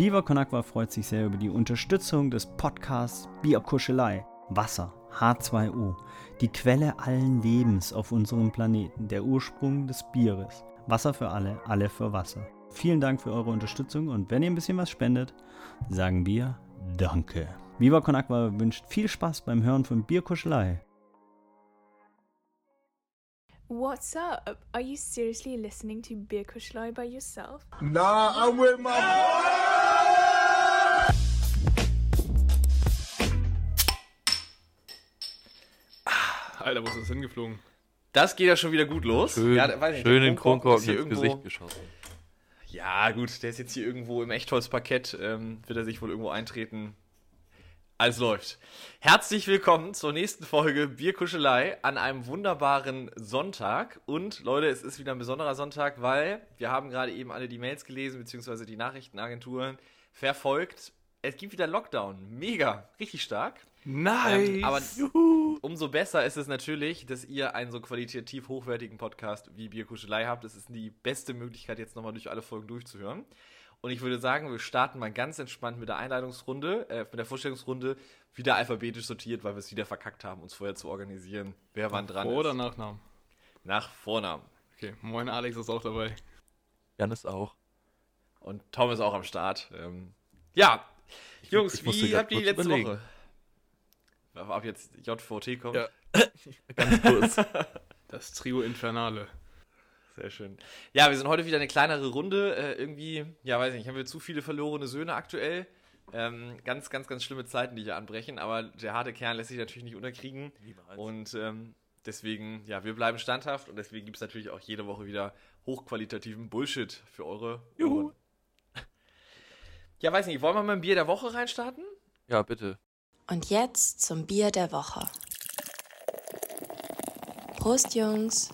Viva Con Agua freut sich sehr über die Unterstützung des Podcasts Bierkuschelei. Wasser, H2O, die Quelle allen Lebens auf unserem Planeten, der Ursprung des Bieres. Wasser für alle, alle für Wasser. Vielen Dank für eure Unterstützung und wenn ihr ein bisschen was spendet, sagen wir Danke. Viva Con Agua wünscht viel Spaß beim Hören von Bierkuschelei. What's up? Are you seriously listening to Beer Kuschlei by yourself? Nah, I'm with my Alter, wo ist das hingeflogen? Das geht ja schon wieder gut los. Schön, ja, nicht, schön den Kronkorken ins irgendwo- Gesicht geschossen. Ja, gut, der ist jetzt hier irgendwo im Echtholzparkett, ähm, wird er sich wohl irgendwo eintreten. Alles läuft. Herzlich willkommen zur nächsten Folge Bierkuschelei an einem wunderbaren Sonntag. Und Leute, es ist wieder ein besonderer Sonntag, weil wir haben gerade eben alle die Mails gelesen, beziehungsweise die Nachrichtenagenturen verfolgt. Es gibt wieder Lockdown. Mega, richtig stark. Nice! Ähm, aber umso besser ist es natürlich, dass ihr einen so qualitativ hochwertigen Podcast wie Bierkuschelei habt. Es ist die beste Möglichkeit, jetzt nochmal durch alle Folgen durchzuhören. Und ich würde sagen, wir starten mal ganz entspannt mit der Einleitungsrunde, äh, mit der Vorstellungsrunde, wieder alphabetisch sortiert, weil wir es wieder verkackt haben, uns vorher zu organisieren, wer wann dran Vor oder ist. Nachnamen? Nach Vornamen. Okay, moin Alex ist auch dabei. Janis auch. Und Tom ist auch am Start. Ähm, ja, Jungs, ich wie habt ihr die letzte überlegen. Woche? Ab jetzt JVT kommt. Ja. Ganz kurz. Das Trio Infernale. Sehr schön. Ja, wir sind heute wieder eine kleinere Runde. Äh, irgendwie, ja, weiß nicht, haben wir zu viele verlorene Söhne aktuell. Ähm, ganz, ganz, ganz schlimme Zeiten, die hier anbrechen. Aber der harte Kern lässt sich natürlich nicht unterkriegen. Niemals. Und ähm, deswegen, ja, wir bleiben standhaft. Und deswegen gibt es natürlich auch jede Woche wieder hochqualitativen Bullshit für eure Juhu. Ohren. Ja, weiß nicht, wollen wir mal ein Bier der Woche reinstarten? Ja, bitte. Und jetzt zum Bier der Woche. Prost, Jungs.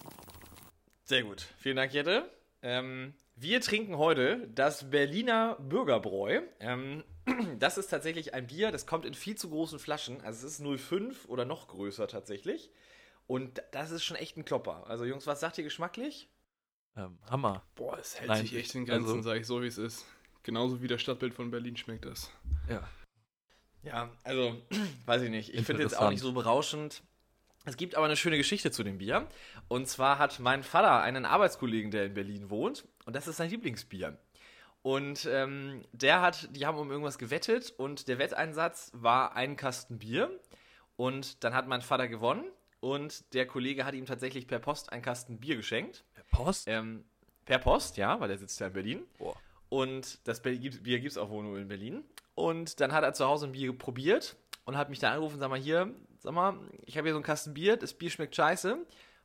Sehr gut. Vielen Dank, Jette. Ähm, wir trinken heute das Berliner Bürgerbräu. Ähm, das ist tatsächlich ein Bier, das kommt in viel zu großen Flaschen. Also es ist 0,5 oder noch größer tatsächlich. Und das ist schon echt ein Klopper. Also Jungs, was sagt ihr geschmacklich? Ähm, Hammer. Boah, es hält Nein, sich echt in Grenzen, also- sag ich so wie es ist. Genauso wie das Stadtbild von Berlin schmeckt das. Ja. Ja, also, weiß ich nicht. Ich finde jetzt auch nicht so berauschend. Es gibt aber eine schöne Geschichte zu dem Bier. Und zwar hat mein Vater einen Arbeitskollegen, der in Berlin wohnt. Und das ist sein Lieblingsbier. Und ähm, der hat, die haben um irgendwas gewettet und der Wetteinsatz war ein Kasten Bier. Und dann hat mein Vater gewonnen und der Kollege hat ihm tatsächlich per Post einen Kasten Bier geschenkt. Post? Ähm, per Post, ja, weil er sitzt ja in Berlin. Boah. Und das Bier gibt es auch wohl nur in Berlin. Und dann hat er zu Hause ein Bier probiert und hat mich da angerufen, sag mal hier, sag mal, ich habe hier so einen Kasten Bier, das Bier schmeckt scheiße.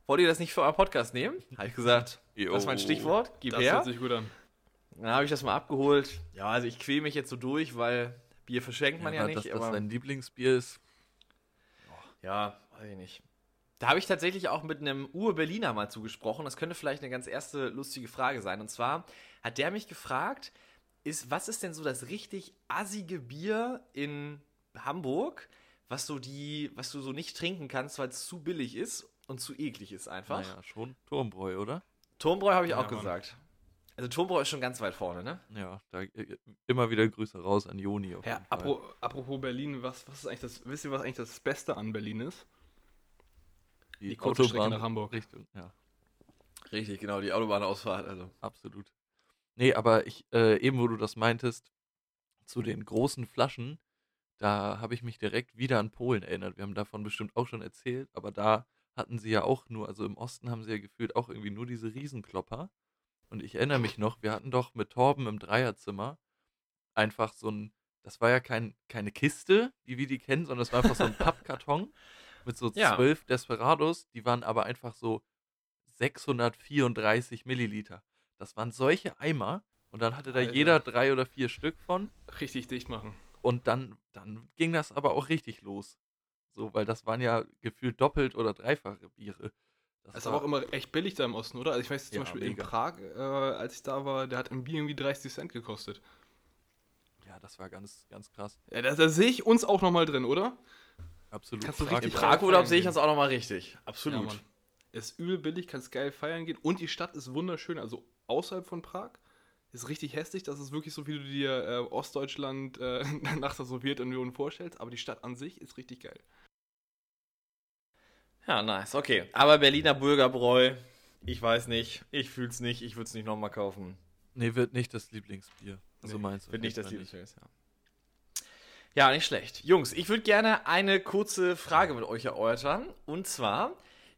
Wollt ihr das nicht für euren Podcast nehmen? Habe ich gesagt, Jo. das ist mein Stichwort, gib Das her. hört sich gut an. Dann habe ich das mal abgeholt. Ja, also ich quäle mich jetzt so durch, weil Bier verschenkt man ja, aber nicht. dass das dein Lieblingsbier ist. Ja, weiß ich nicht. Da habe ich tatsächlich auch mit einem Ur-Berliner mal zugesprochen. Das könnte vielleicht eine ganz erste lustige Frage sein. Und zwar hat der mich gefragt, ist, was ist denn so das richtig assige Bier in Hamburg, was so die, was du so nicht trinken kannst, weil es zu billig ist und zu eklig ist einfach. Naja, schon Turmbräu, oder? Turmbräu habe ich Ja, auch Mann. gesagt. Also Turmbräu ist schon ganz weit vorne, ne? Ja, da äh, immer wieder Grüße raus an Joni. Ja, apro apropos Berlin, was, was ist eigentlich das, wisst ihr, was eigentlich das Beste an Berlin ist? die kurze Strecke nach Hamburg. Richtung, ja, Richtig, genau, die Autobahnausfahrt. Also. absolut. Nee, aber ich, äh, eben wo du das meintest, zu den großen Flaschen, da habe ich mich direkt wieder an Polen erinnert. Wir haben davon bestimmt auch schon erzählt, aber da hatten sie ja auch nur, also im Osten haben sie ja gefühlt auch irgendwie nur diese Riesenklopper. Und ich erinnere mich noch, wir hatten doch mit Torben im Dreierzimmer einfach so ein, das war ja kein, keine Kiste, wie wir die kennen, sondern es war einfach so ein Pappkarton mit so Ja. zwölf Desperados, die waren aber einfach so 634 Milliliter. Das waren solche Eimer und dann hatte da Alter. jeder drei oder vier Stück von Richtig dicht machen. und dann, dann ging das aber auch richtig los. So, weil das waren ja gefühlt doppelt oder dreifache Biere. Das Das ist aber auch immer echt billig da im Osten, oder? Also ich weiß zum Ja, Beispiel mega. in Prag, äh, als ich da war, der hat ein Bier irgendwie 30 Cent gekostet. Ja, das war ganz, ganz krass. Ja, da, da sehe ich uns auch nochmal drin, oder? Absolut. Kannst du Prag- In richtig Prag-Urlaub feiern sehe ich uns auch nochmal richtig. Absolut. Ja, Mann. Ist übel billig, kannst geil feiern gehen. Und die Stadt ist wunderschön. Also außerhalb von Prag ist richtig hässlich. Das ist wirklich so, wie du dir äh, Ostdeutschland äh, nach der Sowjetunion vorstellst. Aber die Stadt an sich ist richtig geil. Ja, nice, okay. Aber Berliner Bürgerbräu, ich weiß nicht, ich fühl's nicht, ich würde es nicht nochmal kaufen. Nee, wird nicht das Lieblingsbier. So Nee, meinst du. Wird nicht das Lieblingsbier, ja. Ja, nicht schlecht. Jungs, ich würde gerne eine kurze Frage mit euch erörtern. Und zwar,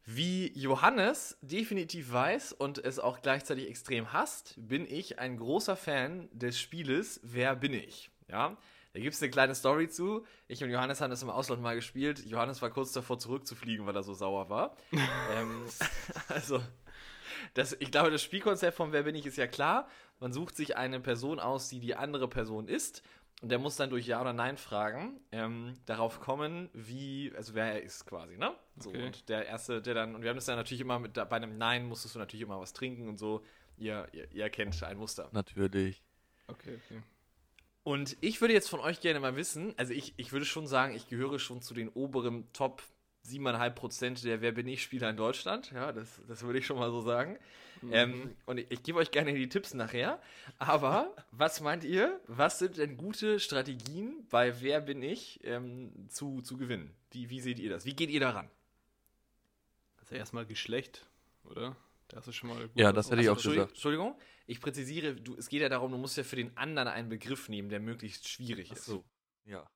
wie Johannes definitiv weiß und es auch gleichzeitig extrem hasst, bin ich ein großer Fan des Spieles Wer bin ich? Ja, da gibt es eine kleine Story zu. Ich und Johannes haben das im Ausland mal gespielt. Johannes war kurz davor zurückzufliegen, weil er so sauer war. ähm, also, das, ich glaube, das Spielkonzept von Wer bin ich ist ja klar. Man sucht sich eine Person aus, die die andere Person ist. Und der muss dann durch Ja oder Nein fragen, ähm, darauf kommen, wie, also wer er ist quasi, ne? So, Okay. und der Erste, der dann, und wir haben das dann natürlich immer mit, bei einem Nein musstest du natürlich immer was trinken und so. Ihr, ihr, ihr kennt ein Muster. Natürlich. Okay, okay. Und ich würde jetzt von euch gerne mal wissen, also ich, ich würde schon sagen, ich gehöre schon zu den oberen Top 7,5 Prozent der Wer bin ich Spieler in Deutschland. Ja, das, das würde ich schon mal so sagen. Ähm, und ich, ich gebe euch gerne die Tipps nachher. Aber was meint ihr? Was sind denn gute Strategien bei Wer bin ich ähm, zu, zu gewinnen? Wie, wie seht ihr das? Wie geht ihr daran? Also erstmal Geschlecht, oder? Das ist schon mal gut. Ja, das hätte ich auch Entschuldigung, gesagt. Entschuldigung, ich präzisiere, du, es geht ja darum, du musst ja für den anderen einen Begriff nehmen, der möglichst schwierig Ach ist. so. Ja.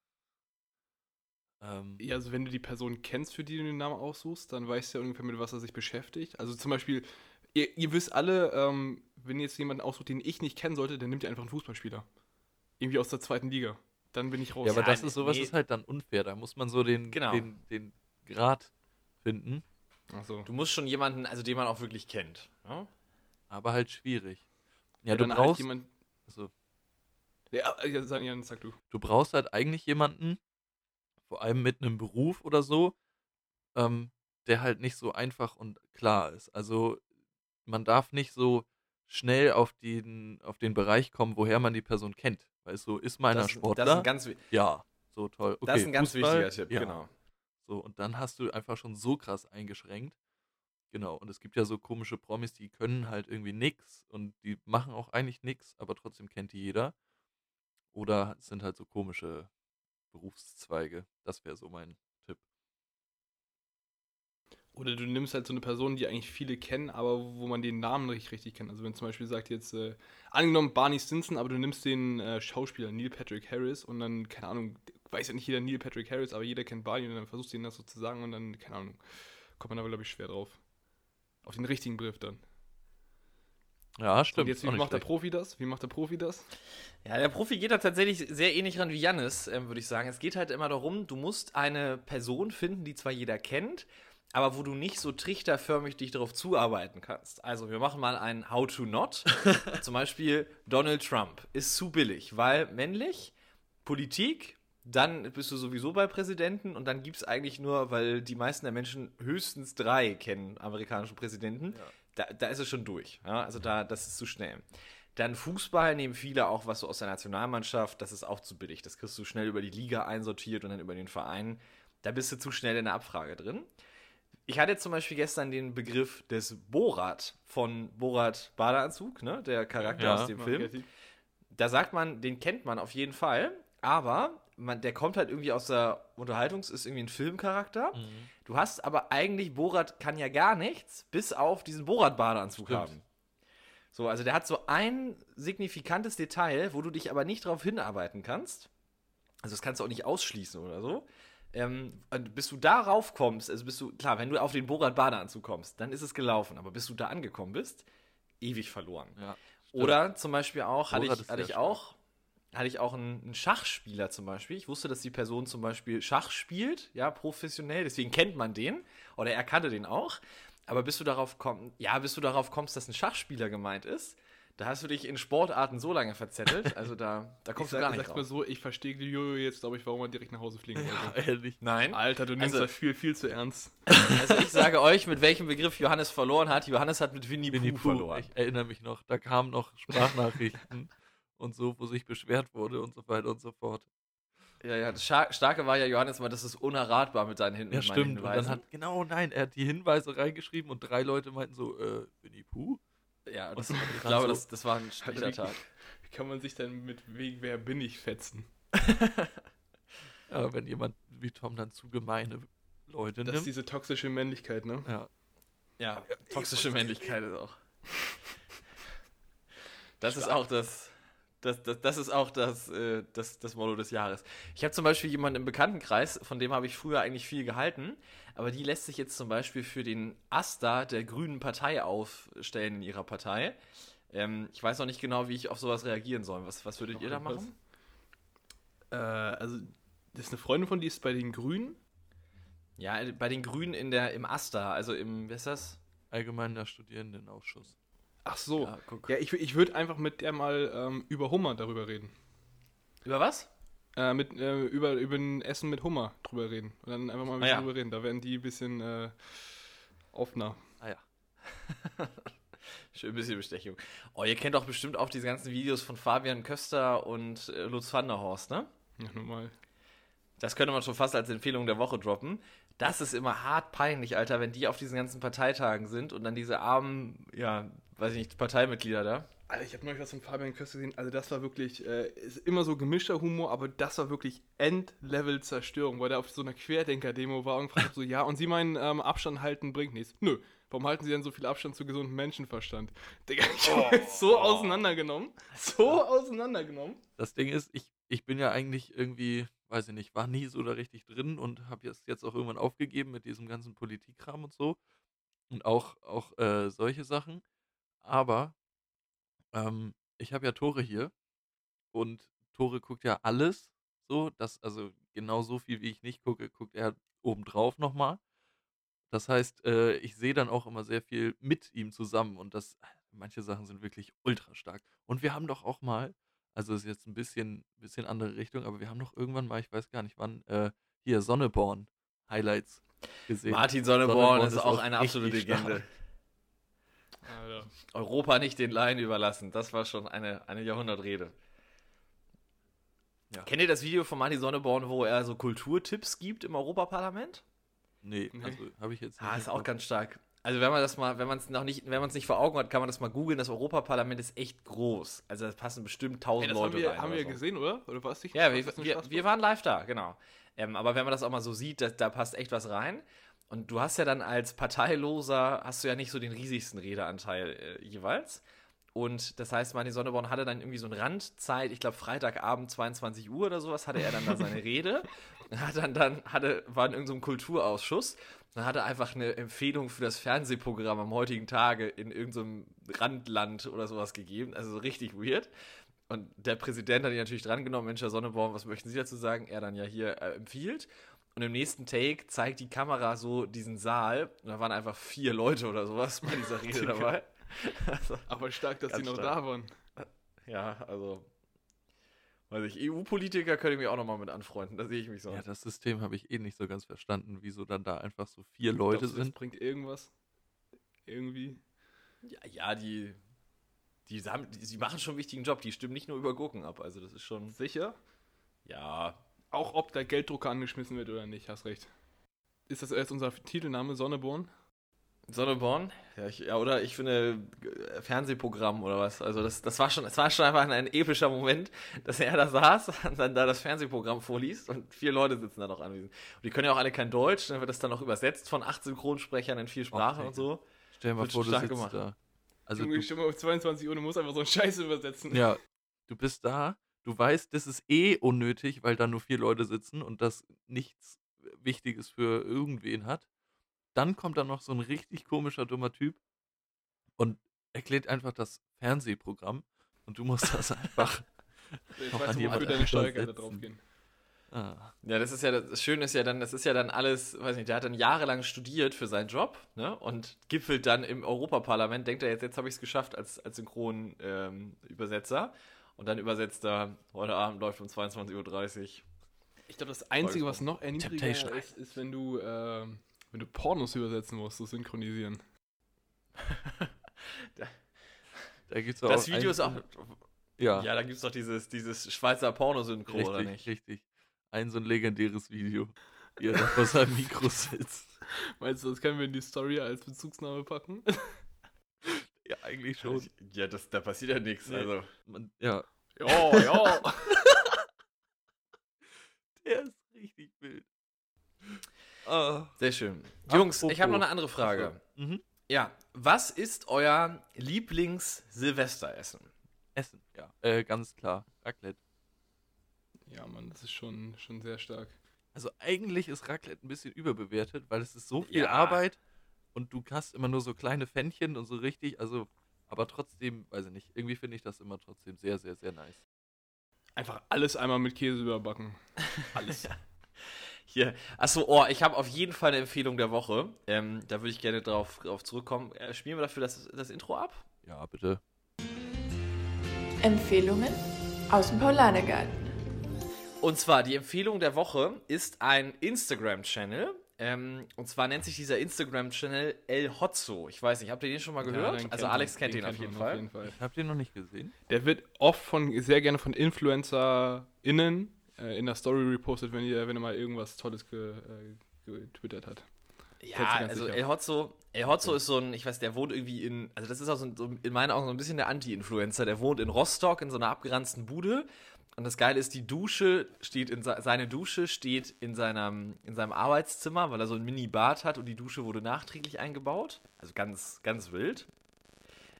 Ähm, Ja, also wenn du die Person kennst, für die du den Namen aussuchst, dann weißt du ja ungefähr, mit was er sich beschäftigt. Also zum Beispiel, ihr, ihr wisst alle, ähm, wenn ihr jetzt jemanden aussucht, den ich nicht kennen sollte, dann nimmt ihr einfach einen Fußballspieler. Irgendwie aus der zweiten Liga. Dann bin ich raus. ja, aber Ja, das ist sowas nee. ist halt dann unfair. Da muss man so den, Genau. den, den Grad finden, Ach so. Du musst schon jemanden, also den man auch wirklich kennt. Ja? aber halt schwierig. Ja, Ja, du dann brauchst, halt jemand. also, Ja, ja, sag, ja, sag du. du brauchst halt eigentlich jemanden, vor allem mit einem Beruf oder so, ähm, der halt nicht so einfach und klar ist. Also man darf nicht so schnell auf den, auf den Bereich kommen, woher man die Person kennt. Weil so ist meiner Das, Sportler. das ist ganz, ja, so toll. Okay, das ist ein ganz Fußball, wichtiger Tipp, ja. genau. So, und dann hast du einfach schon so krass eingeschränkt. Genau, und es gibt ja so komische Promis, die können halt irgendwie nix und die machen auch eigentlich nix, aber trotzdem kennt die jeder. Oder es sind halt so komische Berufszweige. Das wäre so mein. Oder du nimmst halt so eine Person, die eigentlich viele kennen, aber wo man den Namen nicht richtig kennt. Also wenn zum Beispiel sagt jetzt, äh, angenommen Barney Stinson, aber du nimmst den äh, Schauspieler Neil Patrick Harris und dann, keine Ahnung, weiß ja nicht jeder Neil Patrick Harris, aber jeder kennt Barney und dann versuchst du ihn das so zu sagen und dann, keine Ahnung, kommt man aber, glaube ich, schwer drauf. Auf den richtigen Brief dann. Ja, Und stimmt. jetzt, auch wie macht der schlecht. Profi das? Wie macht der Profi das? Ja, der Profi geht da tatsächlich sehr ähnlich ran wie Jannis, ähm, würde ich sagen. Es geht halt immer darum, du musst eine Person finden, die zwar jeder kennt, aber wo du nicht so trichterförmig dich darauf zuarbeiten kannst. Also wir machen mal ein How to Not. Zum Beispiel Donald Trump ist zu billig, weil männlich, Politik, dann bist du sowieso bei Präsidenten und dann gibt es eigentlich nur, weil die meisten der Menschen höchstens drei kennen amerikanischen Präsidenten, da, da ist es schon durch. Ja? Also da, das ist zu schnell. Dann Fußball nehmen viele auch was so aus der Nationalmannschaft, das ist auch zu billig. Das kriegst du schnell über die Liga einsortiert und dann über den Verein. Da bist du zu schnell in der Abfrage drin. Ich hatte zum Beispiel gestern den Begriff des Borat von Borat Badeanzug, ne? der Charakter Ja. aus dem Film da sagt man, den kennt man auf jeden Fall, aber man, der kommt halt irgendwie aus der Unterhaltungs-, ist irgendwie ein Filmcharakter. Mhm. Du hast aber eigentlich, Borat kann ja gar nichts, bis auf diesen Borat-Badeanzug Stimmt. haben. So, also der hat so ein signifikantes Detail, wo du dich aber nicht drauf hinarbeiten kannst. Also das kannst du auch nicht ausschließen oder so. Ähm, bis du darauf kommst, also bist du, klar, wenn du auf den Borat-Badeanzug kommst, dann ist es gelaufen. Aber bis du da angekommen bist, ewig verloren. Ja, Oder zum Beispiel auch, hatte Borat ich, hatte ich auch, hatte ich auch einen, einen Schachspieler zum Beispiel. Ich wusste, dass die Person zum Beispiel Schach spielt, ja, professionell, deswegen kennt man den. Oder er kannte den auch. Aber bis du darauf kommst, ja, bis du darauf kommst, dass ein Schachspieler gemeint ist, da hast du dich in Sportarten so lange verzettelt, also da, da kommst du sag, gar nicht sag's mal drauf. so, ich verstehe die Jojo jetzt, glaube ich, warum er direkt nach Hause fliegen wollte. ehrlich. Nein. Alter, du nimmst Also- das viel, viel zu ernst. Also ich sage euch, mit welchem Begriff Johannes verloren hat. Johannes hat mit Winnie, Winnie Pooh verloren. ich erinnere mich noch, da kamen noch Sprachnachrichten und so, wo sich beschwert wurde und so weiter und so fort. Ja, ja, das Starke war ja, Johannes, mal, das ist unerratbar mit deinen Hinten. Ja, stimmt. Und Hinweisen. dann hat, genau, nein, er hat die Hinweise reingeschrieben und drei Leute meinten so, äh, Winnie Pooh? Ja, das, ich glaube, so- das, das war ein schlechter Tag. Wie kann man sich denn mit Weg, wer bin ich fetzen? Ja, wenn jemand wie Tom dann zu gemeine Leute Das ist nimmt. diese toxische Männlichkeit, ne? Ja. Ja, toxische Männlichkeit ist auch. Das ist auch das, das, das, das ist auch das, äh, das, das Motto des Jahres. Ich habe zum Beispiel jemanden im Bekanntenkreis, von dem habe ich früher eigentlich viel gehalten, aber die lässt sich jetzt zum Beispiel für den Asta der Grünen Partei aufstellen in ihrer Partei. Ähm, ich weiß noch nicht genau, wie ich auf sowas reagieren soll. Was, was würdet ihr da machen? Äh, also, das ist eine Freundin von die ist bei den Grünen. Ja, bei den Grünen in der, im Asta, also im, wie ist das? Allgemeiner Studierendenausschuss. Ach so. Ja. Ja, ich, ich würde einfach mit der mal ähm, über Hummer darüber reden. Über was? Äh, mit, äh, über, über ein Essen mit Hummer drüber reden. Und dann einfach mal ein Ah, bisschen ja. drüber reden. Da werden die ein bisschen äh, offener. Ah ja. Schön ein bisschen Bestechung. Oh, ihr kennt doch bestimmt auch diese ganzen Videos von Fabian Köster und äh, Lutz van der Horst, ne? Ja, normal. Das könnte man schon fast als Empfehlung der Woche droppen. Das ist immer hart peinlich, Alter, wenn die auf diesen ganzen Parteitagen sind und dann diese armen, ja, weiß ich nicht, Parteimitglieder da. Alter, ich habe neulich was von Fabian Köster gesehen. Also das war wirklich, äh, ist immer so gemischter Humor, aber das war wirklich Endlevel-Zerstörung, weil der auf so einer Querdenker-Demo war und gefragt hat so, ja, und Sie meinen, ähm, Abstand halten bringt nichts. Nö, warum halten Sie denn so viel Abstand zu gesundem Menschenverstand? Digga, ich hab jetzt so auseinandergenommen. So auseinandergenommen. Das Ding ist, ich, ich bin ja eigentlich irgendwie, weiß ich nicht, war nie so da richtig drin und habe jetzt, jetzt auch irgendwann aufgegeben mit diesem ganzen Politikkram und so. Und auch, auch äh, solche Sachen. Aber ähm, ich habe ja Tore hier und Tore guckt ja alles so, dass, also genau so viel wie ich nicht gucke, guckt er obendrauf nochmal. Das heißt, äh, ich sehe dann auch immer sehr viel mit ihm zusammen und das, manche Sachen sind wirklich ultra stark. Und wir haben doch auch mal, also ist jetzt ein bisschen, bisschen andere Richtung, aber wir haben doch irgendwann mal, ich weiß gar nicht wann, äh, hier Sonneborn Highlights gesehen. Martin Sonneborn, Sonneborn ist ist auch eine absolute richtig stark. Alter. Europa nicht den Laien überlassen. Das war schon eine, eine Jahrhundertrede. Ja. Kennt ihr das Video von Martin Sonneborn, wo er so Kulturtipps gibt im Europaparlament? Nee, Nee. also habe ich jetzt Ah, im ist auch ganz stark. Also wenn man das mal, wenn man es noch nicht, wenn man es nicht vor Augen hat, kann man das mal googeln. Das Europaparlament ist echt groß. Also da passen bestimmt tausend Leute haben wir, rein. haben wir so. gesehen, oder? Oder warst du nicht? Ja, wir, wir, wir waren live da, genau. Ähm, aber wenn man das auch mal so sieht, da, da passt echt was rein. Und du hast ja dann als Parteiloser, hast du ja nicht so den riesigsten Redeanteil äh, jeweils. Und das heißt, Martin Sonneborn hatte dann irgendwie so eine Randzeit, ich glaube Freitagabend 22 Uhr oder sowas, hatte er dann da seine Rede. Hat dann, dann hatte, war in irgendeinem Kulturausschuss. Dann hat er einfach eine Empfehlung für das Fernsehprogramm am heutigen Tage in irgendeinem Randland oder sowas gegeben. Also so richtig weird. Und der Präsident hat ihn natürlich drangenommen, Mensch, Herr Sonneborn, was möchten Sie dazu sagen? Er dann ja hier äh, empfiehlt. Und im nächsten Take zeigt die Kamera so diesen Saal. Und da waren einfach vier Leute oder sowas bei dieser Rede dabei. Also, Aber stark, dass die noch stark. da waren. ja, also. Weiß ich, EU-Politiker könnte ich mich auch nochmal mit anfreunden. Da sehe ich mich so. Ja, das System habe ich eh nicht so ganz verstanden, wieso dann da einfach so vier Leute Glaubst du, das sind. bringt irgendwas. Irgendwie. Ja, ja die, die, haben, die, sie machen schon einen wichtigen Job. Die stimmen nicht nur über Gurken ab. Also, das ist schon. Sicher? Ja, Auch ob der Gelddrucker angeschmissen wird oder nicht, hast recht. Ist das jetzt unser Titelname, Sonneborn? Sonneborn? Ja, ich, ja, oder ich finde äh, Fernsehprogramm oder was. Also das, das war schon, es war schon einfach ein, ein epischer Moment, dass er da saß und dann da das Fernsehprogramm vorliest und vier Leute sitzen da noch anwesend. Und die können ja auch alle kein Deutsch, dann wird das dann auch übersetzt von acht Synchronsprechern in vier Sprachen und so. Stell dir mal Wird vor, du sitzt gemacht. da. Also Junge, du, ich stimme auf 22 Uhr, du musst einfach so einen Scheiß übersetzen. ja, du bist da, du weißt, das ist eh unnötig, weil da nur vier Leute sitzen und das nichts Wichtiges für irgendwen hat. Dann kommt da noch so ein richtig komischer, dummer Typ und erklärt einfach das Fernsehprogramm und du musst das einfach. Ich Noch weiß an nicht, jemand deine Steuergelder draufgehen. Ah, Ja, das ist ja, das Schöne ist ja dann, das ist ja dann alles, weiß nicht, der hat dann jahrelang studiert für seinen Job, ne, und gipfelt dann im Europaparlament, denkt er jetzt, jetzt habe ich es geschafft als, als Synchron-Übersetzer. Und dann übersetzt er, heute Abend läuft um 22.30 Uhr. Ich glaube, das Einzige, was noch erniedrigender Temptation ist, ist, wenn du, ähm, wenn du Pornos übersetzen musst, so synchronisieren. da gibt's Das auch Video ist auch, Ja, ja, da gibt es doch dieses, dieses Schweizer Pornosynchro, oder richtig, nicht? richtig. Ein so ein legendäres Video, wie er da vor seinem Mikro sitzt. Meinst du, das können wir in die Story als Bezugsname packen? Eigentlich schon. Ja, das, da passiert ja nichts, Nee. also. Man, ja, Ja, ja. Der ist richtig wild. Ah. Sehr schön. Jungs, ich habe noch Apropos. eine andere Frage. Mhm. Ja, was ist euer Lieblings-Silvesteressen? Essen, ja. Äh, ganz klar. Raclette. ja, Mann, das ist schon, schon sehr stark. Also eigentlich ist Raclette ein bisschen überbewertet, weil es ist so viel Ja. Arbeit und du hast immer nur so kleine Pfännchen und so richtig, also, aber trotzdem, weiß ich nicht, irgendwie finde ich das immer trotzdem sehr, sehr, sehr nice. Einfach alles einmal mit Käse überbacken. Alles. Hier. Achso, oh, ich habe auf jeden Fall eine Empfehlung der Woche. Ähm, da würde ich gerne drauf, drauf zurückkommen. Äh, spielen wir dafür das, das Intro ab? Ja, bitte. Empfehlungen aus dem Paulanergarten. Und zwar, die Empfehlung der Woche ist ein Instagram-Channel. Ähm, und zwar nennt sich dieser Instagram-Channel El Hotzo. Ich weiß nicht, habt ihr den schon mal Ja, gehört? den also kennt Alex man- kennt den, auf jeden Fall. Ich habe den noch nicht gesehen. Der wird oft von, sehr gerne von InfluencerInnen äh, in der Story repostet, wenn ihr, wenn er mal irgendwas Tolles ge, äh, getwittert hat. Ja, also sicher. El Hotzo, El Hotzo ist so ein, ich weiß, der wohnt irgendwie in, also das ist auch so, ein, so in meinen Augen so ein bisschen der Anti-Influencer. Der wohnt in Rostock in so einer abgeranzten Bude. Und das Geile ist, die Dusche steht in se- seine Dusche steht in seinem, in seinem Arbeitszimmer, weil er so ein Mini-Bad hat und die Dusche wurde nachträglich eingebaut. Also ganz, ganz wild.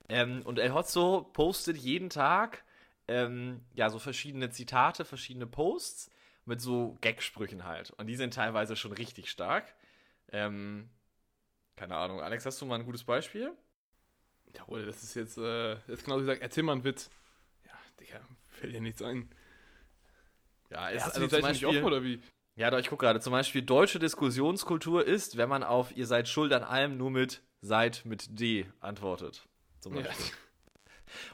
Ähm, und El Hotzo postet jeden Tag ähm, ja so verschiedene Zitate, verschiedene Posts mit so Gagsprüchen halt. Und die sind teilweise schon richtig stark. Ähm, keine Ahnung. Alex, hast du mal ein gutes Beispiel? Jawohl, das ist jetzt, äh, das ist genau wie gesagt, erzähl mal einen Witz. Ja, Digga, fällt dir nichts ein. Ja, Hast also du die zum Seite nicht offen oder wie? Ja, doch, ich gucke gerade. Zum Beispiel, deutsche Diskussionskultur ist, wenn man auf ihr seid schuld an allem nur mit seid mit D antwortet. Zum Ja. Beispiel.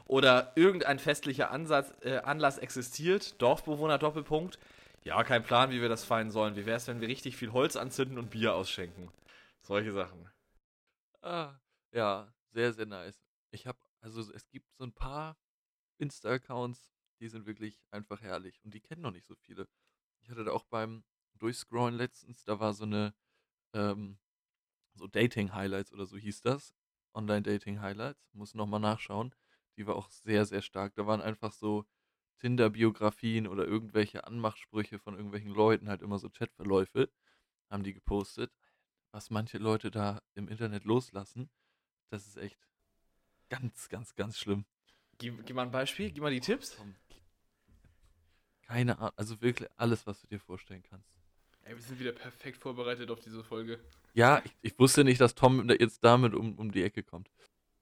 Oder irgendein festlicher Ansatz, äh, Anlass existiert, Dorfbewohner Doppelpunkt. Ja, kein Plan, wie wir das feiern sollen. Wie wäre es, wenn wir richtig viel Holz anzünden und Bier ausschenken? Solche Sachen. Ah, ja, sehr, sehr nice. Ich habe, also es gibt so ein paar Insta-Accounts, die sind wirklich einfach herrlich und die kennen noch nicht so viele. Ich hatte da auch beim Durchscrollen letztens, da war so eine, ähm, so Dating-Highlights oder so hieß das. Online-Dating-Highlights, muss nochmal nachschauen. Die war auch sehr, sehr stark. Da waren einfach so Tinder-Biografien oder irgendwelche Anmachsprüche von irgendwelchen Leuten, halt immer so Chatverläufe, haben die gepostet. Was manche Leute da im Internet loslassen, das ist echt ganz, ganz, ganz schlimm. Gib, gib mal ein Beispiel, gib mal die Tipps. Komm. Keine Ahnung, also wirklich alles, was du dir vorstellen kannst. Ey, wir sind wieder perfekt vorbereitet auf diese Folge. Ja, ich, ich wusste nicht, dass Tom jetzt damit um, um die Ecke kommt.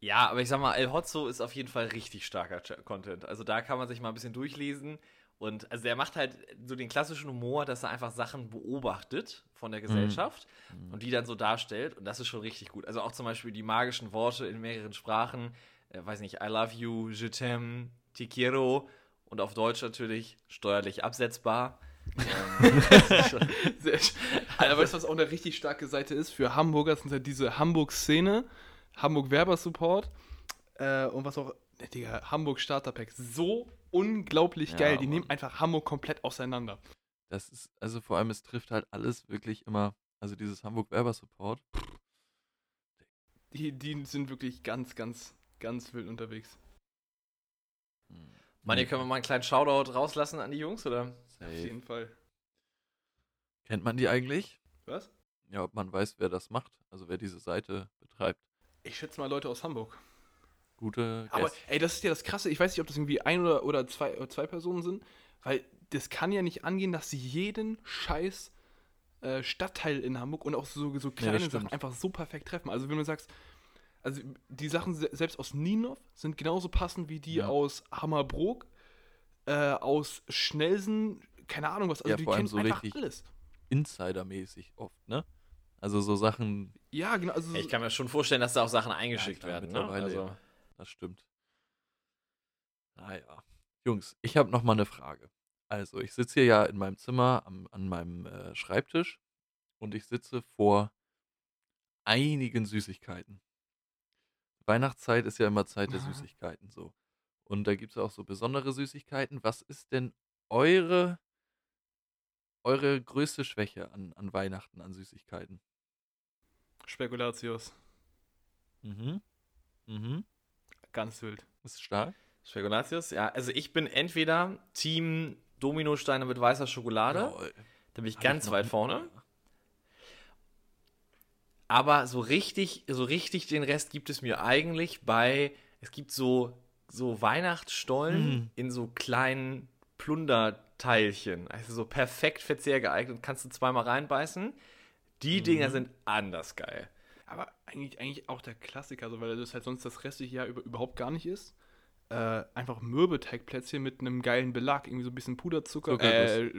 Ja, aber ich sag mal, El Hotzo ist auf jeden Fall richtig starker Content. Also da kann man sich mal ein bisschen durchlesen. Und also er macht halt so den klassischen Humor, dass er einfach Sachen beobachtet von der Gesellschaft und die dann so darstellt. Und das ist schon richtig gut. Also auch zum Beispiel die magischen Worte in mehreren Sprachen. Äh, weiß nicht, I love you, je t'aime, te quiero. Und auf Deutsch natürlich steuerlich absetzbar. ähm, Sehr schön. Alter, weißt du, was auch eine richtig starke Seite ist? Für Hamburger sind halt diese Hamburg-Szene, Hamburg Werber-Support äh, und was auch, ne, Digga, Hamburg Starterpack. So unglaublich Ja, geil. Die Mann. nehmen einfach Hamburg komplett auseinander. Das ist, also vor allem, es trifft halt alles wirklich immer, also dieses Hamburg Werber Support. Die, die sind wirklich ganz, ganz, ganz wild unterwegs. Mann, hier können wir mal einen kleinen Shoutout rauslassen an die Jungs, oder? Auf Safe. jeden Fall. Kennt man die eigentlich? Was? Ja, ob man weiß, wer das macht, also wer diese Seite betreibt. Ich schätze mal Leute aus Hamburg. Gute Aber Guess. ey, das ist ja das Krasse. Ich weiß nicht, ob das irgendwie ein oder, oder zwei, oder zwei Personen sind, weil das kann ja nicht angehen, dass sie jeden scheiß äh, Stadtteil in Hamburg und auch so, so kleine Sachen stimmt. einfach so perfekt treffen. Also wenn du sagst, also die Sachen se selbst aus Nienhoff sind genauso passend wie die Ja. aus Hammerbrook, äh, aus Schnelsen, keine Ahnung was. Also Ja, die vor allem kennen so einfach richtig- alles. Insidermäßig oft, ne? Also so Sachen, Ja, genau. Also Ja, ich kann mir schon vorstellen, dass da auch Sachen eingeschickt klar, werden. Ne? mittlerweile, Also, ja. das stimmt. Naja. Jungs, ich habe noch mal eine Frage. Also, ich sitze hier ja in meinem Zimmer am, an meinem äh, Schreibtisch und ich sitze vor einigen Süßigkeiten. Weihnachtszeit ist ja immer Zeit der. Süßigkeiten so. Und da gibt es auch so besondere Süßigkeiten. Was ist denn eure, eure größte Schwäche an, an Weihnachten, an Süßigkeiten? Spekulatius. Mhm. Mhm. Ganz wild. Ist stark. Spekulatius, ja. Also ich bin entweder Team Dominosteine mit weißer Schokolade. Jawohl. Da bin ich Hab ganz noch weit nie- vorne. Aber so richtig, so richtig den Rest gibt es mir eigentlich bei, es gibt so, so Weihnachtsstollen Mhm. in so kleinen Plunderteilchen. Also so perfekt verzehr geeignet. Kannst du zweimal reinbeißen. Die Mhm. Dinger sind anders geil. Aber eigentlich, eigentlich auch der Klassiker, so, weil das halt sonst das restliche Jahr über, überhaupt gar nicht ist. Äh, einfach Mürbeteigplätzchen mit einem geilen Belag, irgendwie so ein bisschen Puderzucker, Zuckerguss. äh,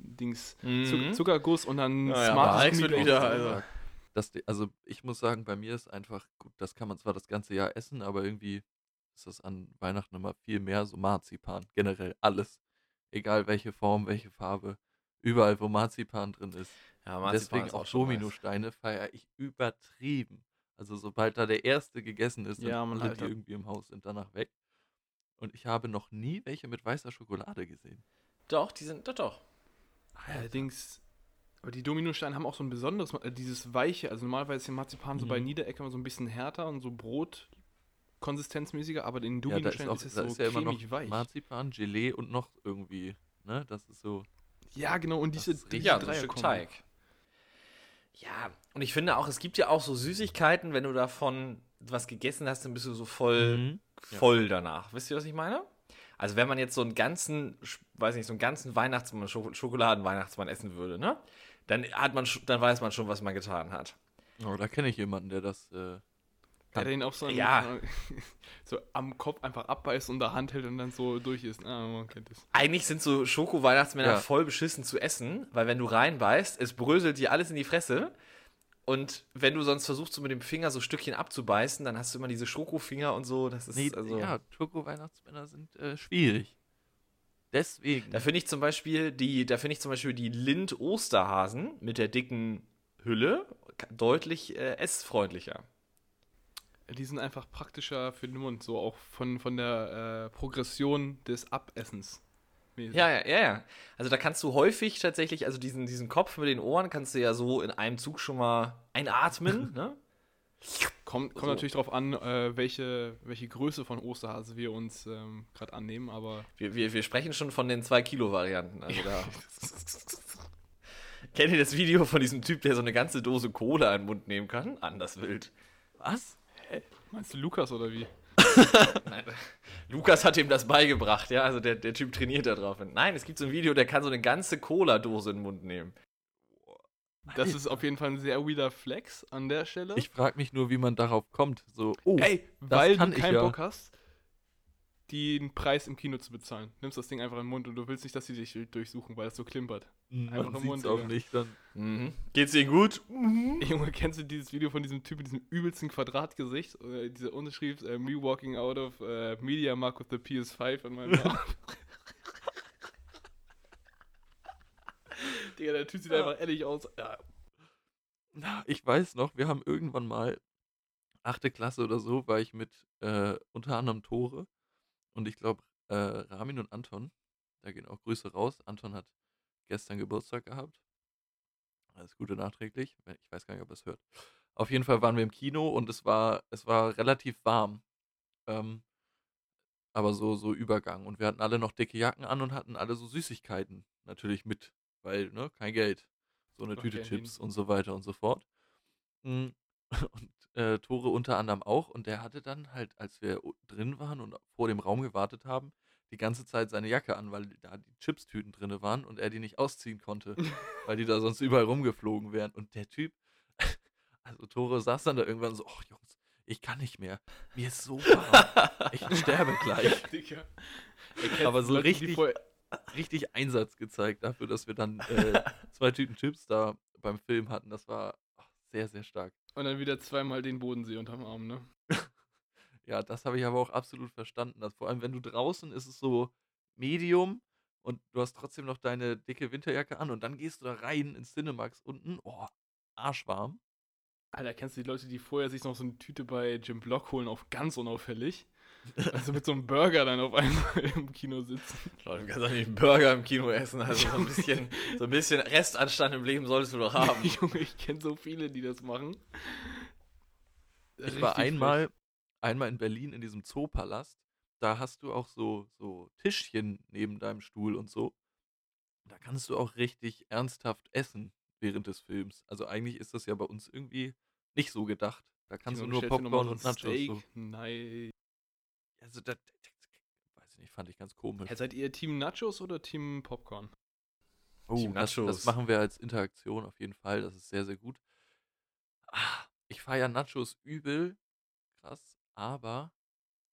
Dings, Mhm. Zuck- Zuckerguss und dann Ja, ja, smartes aber Alex wird wieder, Also, also- das, also ich muss sagen, bei mir ist einfach, gut, das kann man zwar das ganze Jahr essen, aber irgendwie ist das an Weihnachten immer viel mehr so Marzipan. Generell alles. Egal welche Form, welche Farbe. Überall, wo Marzipan drin ist. Ja, Und Marzipan Deswegen ist auch nice. Dominosteine feiere ich übertrieben. Also sobald da der erste gegessen ist, Ja, dann man alle, halt die irgendwie im Haus sind, danach weg. Und ich habe noch nie welche mit weißer Schokolade gesehen. Doch, die sind, doch, doch. Allerdings, aber die Dominosteine haben auch so ein besonderes, äh, dieses weiche, also normalerweise ist ja Marzipan so bei Mhm. Niederecke immer so ein bisschen härter und so Brotkonsistenzmäßiger, aber in Ja, da ist, auch, ist es da so ist ja immer noch cremig weich. Marzipan, Gelee und noch irgendwie, ne? Das ist so. ja, genau, und diese, diese Ja, so ein Stück. Teig. Ja, und ich finde auch, es gibt ja auch so Süßigkeiten, wenn du davon was gegessen hast, dann bist du so voll, Mhm. Ja. voll danach. Wisst ihr, was ich meine? Also wenn man jetzt so einen ganzen, weiß nicht, so einen ganzen Weihnachtsmann, Schoko Schokoladen-Weihnachtsmann essen würde, ne? Dann hat man, dann weiß man schon, was man getan hat. Oh, da kenne ich jemanden, der das. Äh, Der den auch so, an- Ja. so am Kopf einfach abbeißt und der Hand hält und dann so durch ist. Ah, man kennt es. Eigentlich sind so Schoko-Weihnachtsmänner Ja. voll beschissen zu essen, weil wenn du reinbeißt, es bröselt dir alles in die Fresse. Und wenn du sonst versuchst, so mit dem Finger so Stückchen abzubeißen, dann hast du immer diese Schokofinger und so. Das ist nee, also. ja, Schoko-Weihnachtsmänner sind äh, schwierig. Deswegen. Da finde ich zum Beispiel die, da finde ich zum Beispiel die Lind-Osterhasen mit der dicken Hülle deutlich äh, essfreundlicher. Die sind einfach praktischer für den Mund, so auch von, von der äh, Progression des Abessens. mäßig. Ja, ja, ja, ja. Also da kannst du häufig tatsächlich, also diesen, diesen Kopf mit den Ohren kannst du ja so in einem Zug schon mal einatmen, ne? Kommt, kommt So. natürlich darauf an, äh, welche, welche Größe von Osterhase wir uns ähm, gerade annehmen, aber Wir, wir, wir sprechen schon von den 2-Kilo-Varianten. Also da. Kennt ihr das Video von diesem Typ, der so eine ganze Dose Cola in den Mund nehmen kann? Anders wild. Was? meinst du Lukas oder wie? Nein. Lukas hat ihm das beigebracht, ja. Also der, der Typ trainiert da drauf. Nein, es gibt so ein Video, der kann so eine ganze Cola-Dose in den Mund nehmen. Das ist auf jeden Fall ein sehr weirder Flex an der Stelle. Ich frage mich nur, wie man darauf kommt. So, oh, Ey, weil du keinen ja. Bock hast, den Preis im Kino zu bezahlen. Nimmst das Ding einfach im Mund und du willst nicht, dass sie dich durchsuchen, weil es so klimpert. man einfach im sieht's Mund, auch Digga. nicht. Dann, Mhm. Geht's Ihnen gut? Junge, kennst du dieses Video von diesem Typ mit diesem übelsten Quadratgesicht? Äh, diese Unterschrift, äh, me walking out of äh, Media Mark with the PS5 in meinem Arm. Digga, der Typ sieht einfach ehrlich aus. Ja, Na, ich weiß noch, wir haben irgendwann mal, achte Klasse oder so, war ich mit äh, unter anderem Tore und ich glaube äh, Ramin und Anton, da gehen auch Grüße raus. Anton hat gestern Geburtstag gehabt. Alles Gute nachträglich. Ich weiß gar nicht, ob er es hört. Auf jeden Fall waren wir im Kino und es war, es war relativ warm. Ähm, aber so, so Übergang. Und wir hatten alle noch dicke Jacken an und hatten alle so Süßigkeiten natürlich mit, weil, ne, kein Geld. So eine Tüte Chips und so weiter und so fort. Mm, Und äh, Tore unter anderem auch. Und der hatte dann halt, als wir drin waren und vor dem Raum gewartet haben, die ganze Zeit seine Jacke an, weil da die Chipstüten drin waren und er die nicht ausziehen konnte, weil die da sonst überall rumgeflogen wären. Und der Typ, also Tore saß dann da irgendwann so, ach Jungs, ich kann nicht mehr. Mir ist so warm. Ich sterbe gleich. Aber so richtig, richtig Einsatz gezeigt dafür, dass wir dann äh, zwei Tüten Chips da beim Film hatten. Das war ach, sehr, sehr stark. Und dann wieder zweimal den Bodensee unterm Arm, ne? Ja, das habe ich aber auch absolut verstanden. Dass vor allem, wenn du draußen ist es so Medium und du hast trotzdem noch deine dicke Winterjacke an und dann gehst du da rein ins Cinemax unten. Oh, arschwarm. Alter, kennst du die Leute, die vorher sich noch so eine Tüte bei Jim Block holen, auf ganz unauffällig? Also mit so einem Burger dann auf einmal im Kino sitzen. Leute, du kannst doch nicht einen Burger im Kino essen. Also so ein bisschen, so ein bisschen Restanstand im Leben solltest du doch haben. Junge, ich kenne so viele, die das machen. Ich war Richtig einmal, einmal in Berlin in diesem Zoopalast. da hast du auch so, so Tischchen neben deinem Stuhl und so. Da kannst du auch richtig ernsthaft essen während des Films. Also eigentlich ist das ja bei uns irgendwie nicht so gedacht. Da kannst du nur Popcorn und Nachos. So. Nein. Also das, weiß ich nicht, fand ich ganz komisch. Ja, seid ihr Team Nachos oder Team Popcorn? Oh, Team das, Nachos. das machen wir als Interaktion auf jeden Fall. Das ist sehr, sehr gut. Ah, ich feiere Nachos übel. Krass. Aber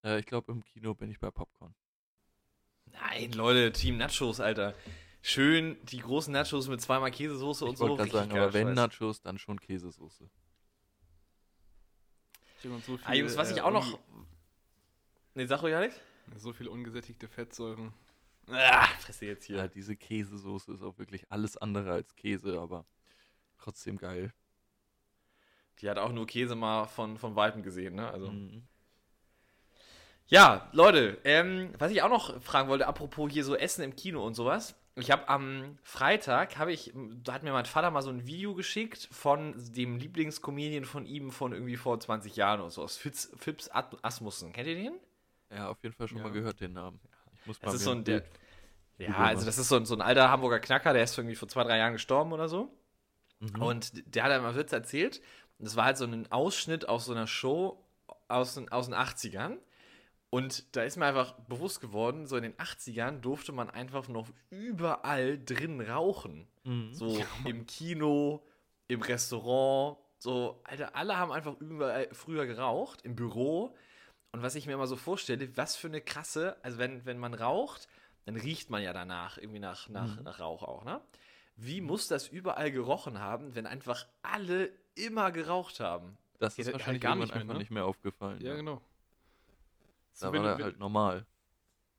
äh, ich glaube, im Kino bin ich bei Popcorn. Nein, Leute, Team Nachos, Alter. Schön die großen Nachos mit zweimal Käsesoße und Ich so. wollte gerade richtig sagen, aber wenn Scheiß. Nachos, dann schon Käsesoße. So Ah, Jungs, was äh, ich auch noch. Unge- Ne, sag ruhig, Alex. So viel ungesättigte Fettsäuren. Ah, fresse jetzt Ja, hier. diese Käsesoße ist auch wirklich alles andere als Käse, aber trotzdem geil. Die hat auch nur Käse mal von, von Weitem gesehen, ne? Also. Mhm. Ja, Leute, ähm, was ich auch noch fragen wollte, apropos hier so Essen im Kino und sowas. Ich habe am Freitag, habe ich, da hat mir mein Vater mal so ein Video geschickt von dem Lieblingscomedian von ihm von irgendwie vor 20 Jahren oder so, aus Fitz, Fips At- Asmussen. Kennt ihr den? Ja, auf jeden Fall schon Ja. mal gehört den Namen. Ich muss Das mal ist mir so ein der, ja, also das ist so ein, so ein alter Hamburger Knacker, der ist irgendwie vor zwei, drei Jahren gestorben oder so. Mhm. Und der hat einmal Witz erzählt. Das war halt so ein Ausschnitt aus so einer Show aus den, aus den 80ern. Und da ist mir einfach bewusst geworden, so in den 80ern durfte man einfach noch überall drin rauchen. Mhm. So im Kino, im Restaurant. So, Alter, alle haben einfach überall früher geraucht, im Büro. Und was ich mir immer so vorstelle, was für eine krasse, also wenn, wenn man raucht, dann riecht man ja danach, irgendwie nach, nach, Mhm. nach Rauch auch, ne? Wie muss das überall gerochen haben, wenn einfach alle immer geraucht haben? Das Geht ist halt wahrscheinlich gar nicht mehr, einfach ne? nicht mehr aufgefallen. Ja, genau. So, Da war du, wenn, halt normal.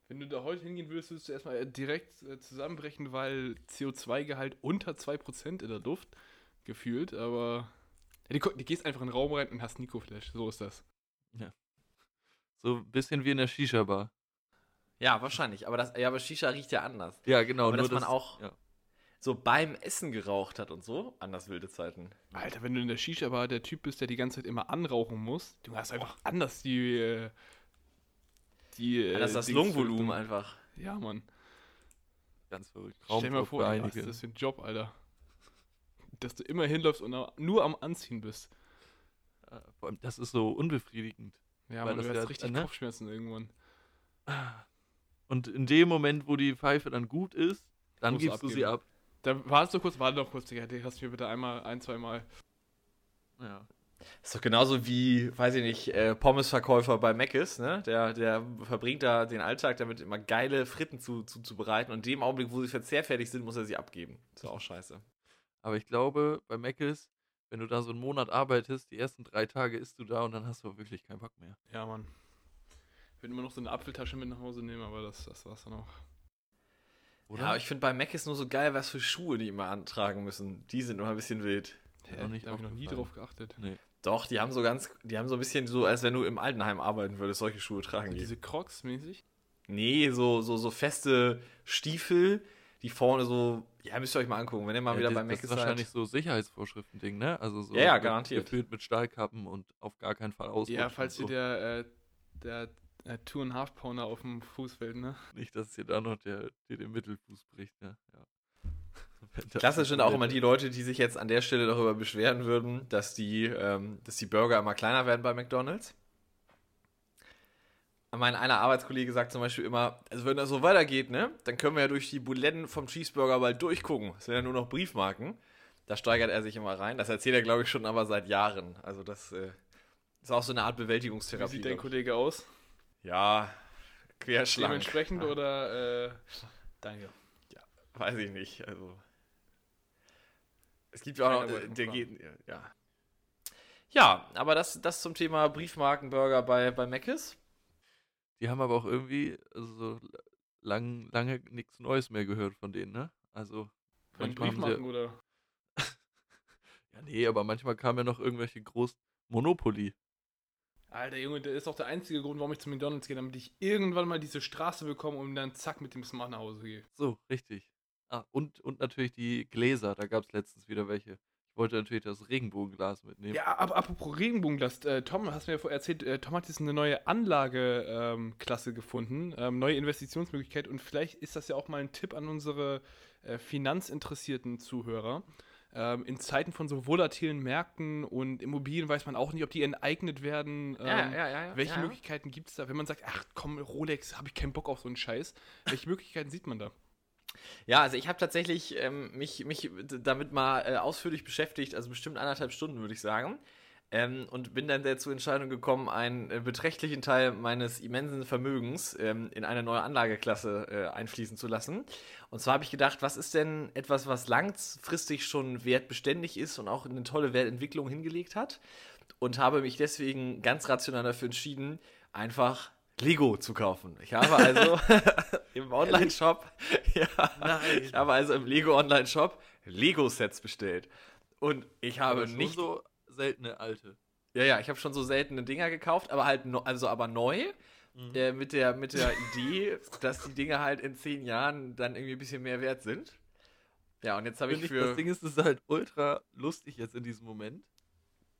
wenn du da heute hingehen würdest, würdest du erstmal äh, direkt äh, zusammenbrechen, weil CO2-Gehalt unter 2% in der Luft gefühlt, aber ja, die, ko- die gehst einfach in den Raum rein und hast Nico-Flash. So ist das. So ein bisschen wie in der Shisha-Bar. Ja, wahrscheinlich. Aber, das, ja, aber Shisha riecht ja anders. Ja, genau. Aber nur dass man das- auch- Ja. So beim Essen geraucht hat und so, anders wilde Zeiten. Alter, wenn du in der Shisha-Bar der Typ bist, der die ganze Zeit immer anrauchen muss, du hast einfach anders die. Äh, die äh, Ja, das ist das Dings Lungenvolumen einfach. Ja, Mann. Ganz verrückt. Stell dir mal vor, ey, was einige. ist das für ein Job, Alter? Dass du immer hinläufst und nur am Anziehen bist. Ja, Vor allem, das ist so unbefriedigend. Ja, Weil man, du das hast ja- richtig ne? Kopfschmerzen irgendwann. Und in dem Moment, wo die Pfeife dann gut ist, dann du gibst du sie abgeben. ab. Da warst du kurz, warte doch kurz, Digga. Die hast du mir bitte einmal, ein, zwei Mal. Ja. Ist doch genauso wie, weiß ich nicht, äh, Pommesverkäufer bei Mc's, ne? Der, der verbringt da den Alltag damit, immer geile Fritten zu, zuzubereiten und in dem Augenblick, wo sie verzehrfertig sind, muss er sie abgeben. Ist auch scheiße. Aber ich glaube, bei Mc's, wenn du da so einen Monat arbeitest, die ersten drei Tage isst du da und dann hast du wirklich keinen Bock mehr. Ja, Mann. Ich würde immer noch so eine Apfeltasche mit nach Hause nehmen, aber das, das war's dann auch. Oder? Ja, aber ich finde bei Mc's nur so geil, was für Schuhe die immer antragen müssen. Die sind immer ein bisschen wild. Noch nicht da habe ich noch nie drauf geachtet. nee. Doch, die haben so ganz, die haben so ein bisschen so, als wenn du im Altenheim arbeiten würdest, solche Schuhe tragen die. Diese Crocs mäßig. Nee, so, so, so feste Stiefel, die vorne so, ja, müsst ihr euch mal angucken, wenn ihr mal Ja, wieder das, bei das Mc's ist seid. wahrscheinlich so Sicherheitsvorschriften-Ding, ne? Also so Ja, ja, mit- garantiert. gefüllt mit Stahlkappen und auf gar keinen Fall ausrutschen. Ja, falls dir so. der, äh, der äh, Two and Half Pounder auf dem Fuß fällt, ne? Nicht, dass dir da noch der, dir den Mittelfuß bricht, ne? Ja. Das Klassisch sind auch immer die Leute, die sich jetzt an der Stelle darüber beschweren würden, dass die, ähm, dass die Burger immer kleiner werden bei McDonalds. Mein einer Arbeitskollege sagt zum Beispiel immer, also wenn das so weitergeht, ne, dann können wir ja durch die Buletten vom Cheeseburger bald durchgucken. Es sind ja nur noch Briefmarken. Da steigert er sich immer rein. Das erzählt er, glaube ich, schon aber seit Jahren. Also das äh, ist auch so eine Art Wie Bewältigungstherapie. sieht dein. Kollege aus? Ja, querschlank. Dementsprechend oder, äh, danke. Weiß ich nicht. Also. Es gibt ja auch noch. Der noch geht. Ja. Ja, aber das, das zum Thema Briefmarkenburger bei, bei Mc's. Die haben aber auch irgendwie also so lang, lange nichts Neues mehr gehört von denen, ne? Also Von manchmal haben Briefmarken sie, oder? ja nee, aber manchmal kamen ja noch irgendwelche großen Monopoly. Alter Junge, das ist auch der einzige Grund, warum ich zu McDonalds gehe, damit ich irgendwann mal diese Straße bekomme und dann zack mit dem Smart nach Hause gehe. So, richtig. Ah, und, und natürlich die Gläser, da gab es letztens wieder welche. Ich wollte natürlich das Regenbogenglas mitnehmen. Ja, aber apropos Regenbogenglas, äh, Tom, hast mir ja vorher erzählt, äh, Tom hat jetzt eine neue Anlageklasse gefunden, ähm, neue Investitionsmöglichkeit und vielleicht ist das ja auch mal ein Tipp an unsere äh, finanzinteressierten Zuhörer. Ähm, in Zeiten von so volatilen Märkten und Immobilien weiß man auch nicht, ob die enteignet werden. Ähm, Ja, ja, ja, ja, welche ja. Möglichkeiten gibt es da? Wenn man sagt, ach komm, Rolex, habe ich keinen Bock auf so einen Scheiß. Welche Möglichkeiten sieht man da? Ja, also ich habe tatsächlich ähm, mich, mich damit mal äh, ausführlich beschäftigt, also bestimmt anderthalb Stunden, würde ich sagen. Ähm, und bin dann der zur Entscheidung gekommen, einen äh, beträchtlichen Teil meines immensen Vermögens ähm, in eine neue Anlageklasse äh, einfließen zu lassen. Und zwar habe ich gedacht, was ist denn etwas, was langfristig schon wertbeständig ist und auch eine tolle Wertentwicklung hingelegt hat? Und habe mich deswegen ganz rational dafür entschieden, einfach Lego zu kaufen. Ich habe also im Online-Shop, ja, Nein. ich habe also im Lego Online-Shop Lego-Sets bestellt. Und ich habe Aber schon nicht so seltene alte. ja, ja, ich habe schon so seltene Dinger gekauft, aber halt, no, also aber neu. Mhm. Äh, mit, der, mit der Idee, dass die Dinger halt in zehn Jahren dann irgendwie ein bisschen mehr wert sind. Ja, und jetzt habe ich ich, für. das Ding ist, es ist halt ultra lustig jetzt in diesem Moment.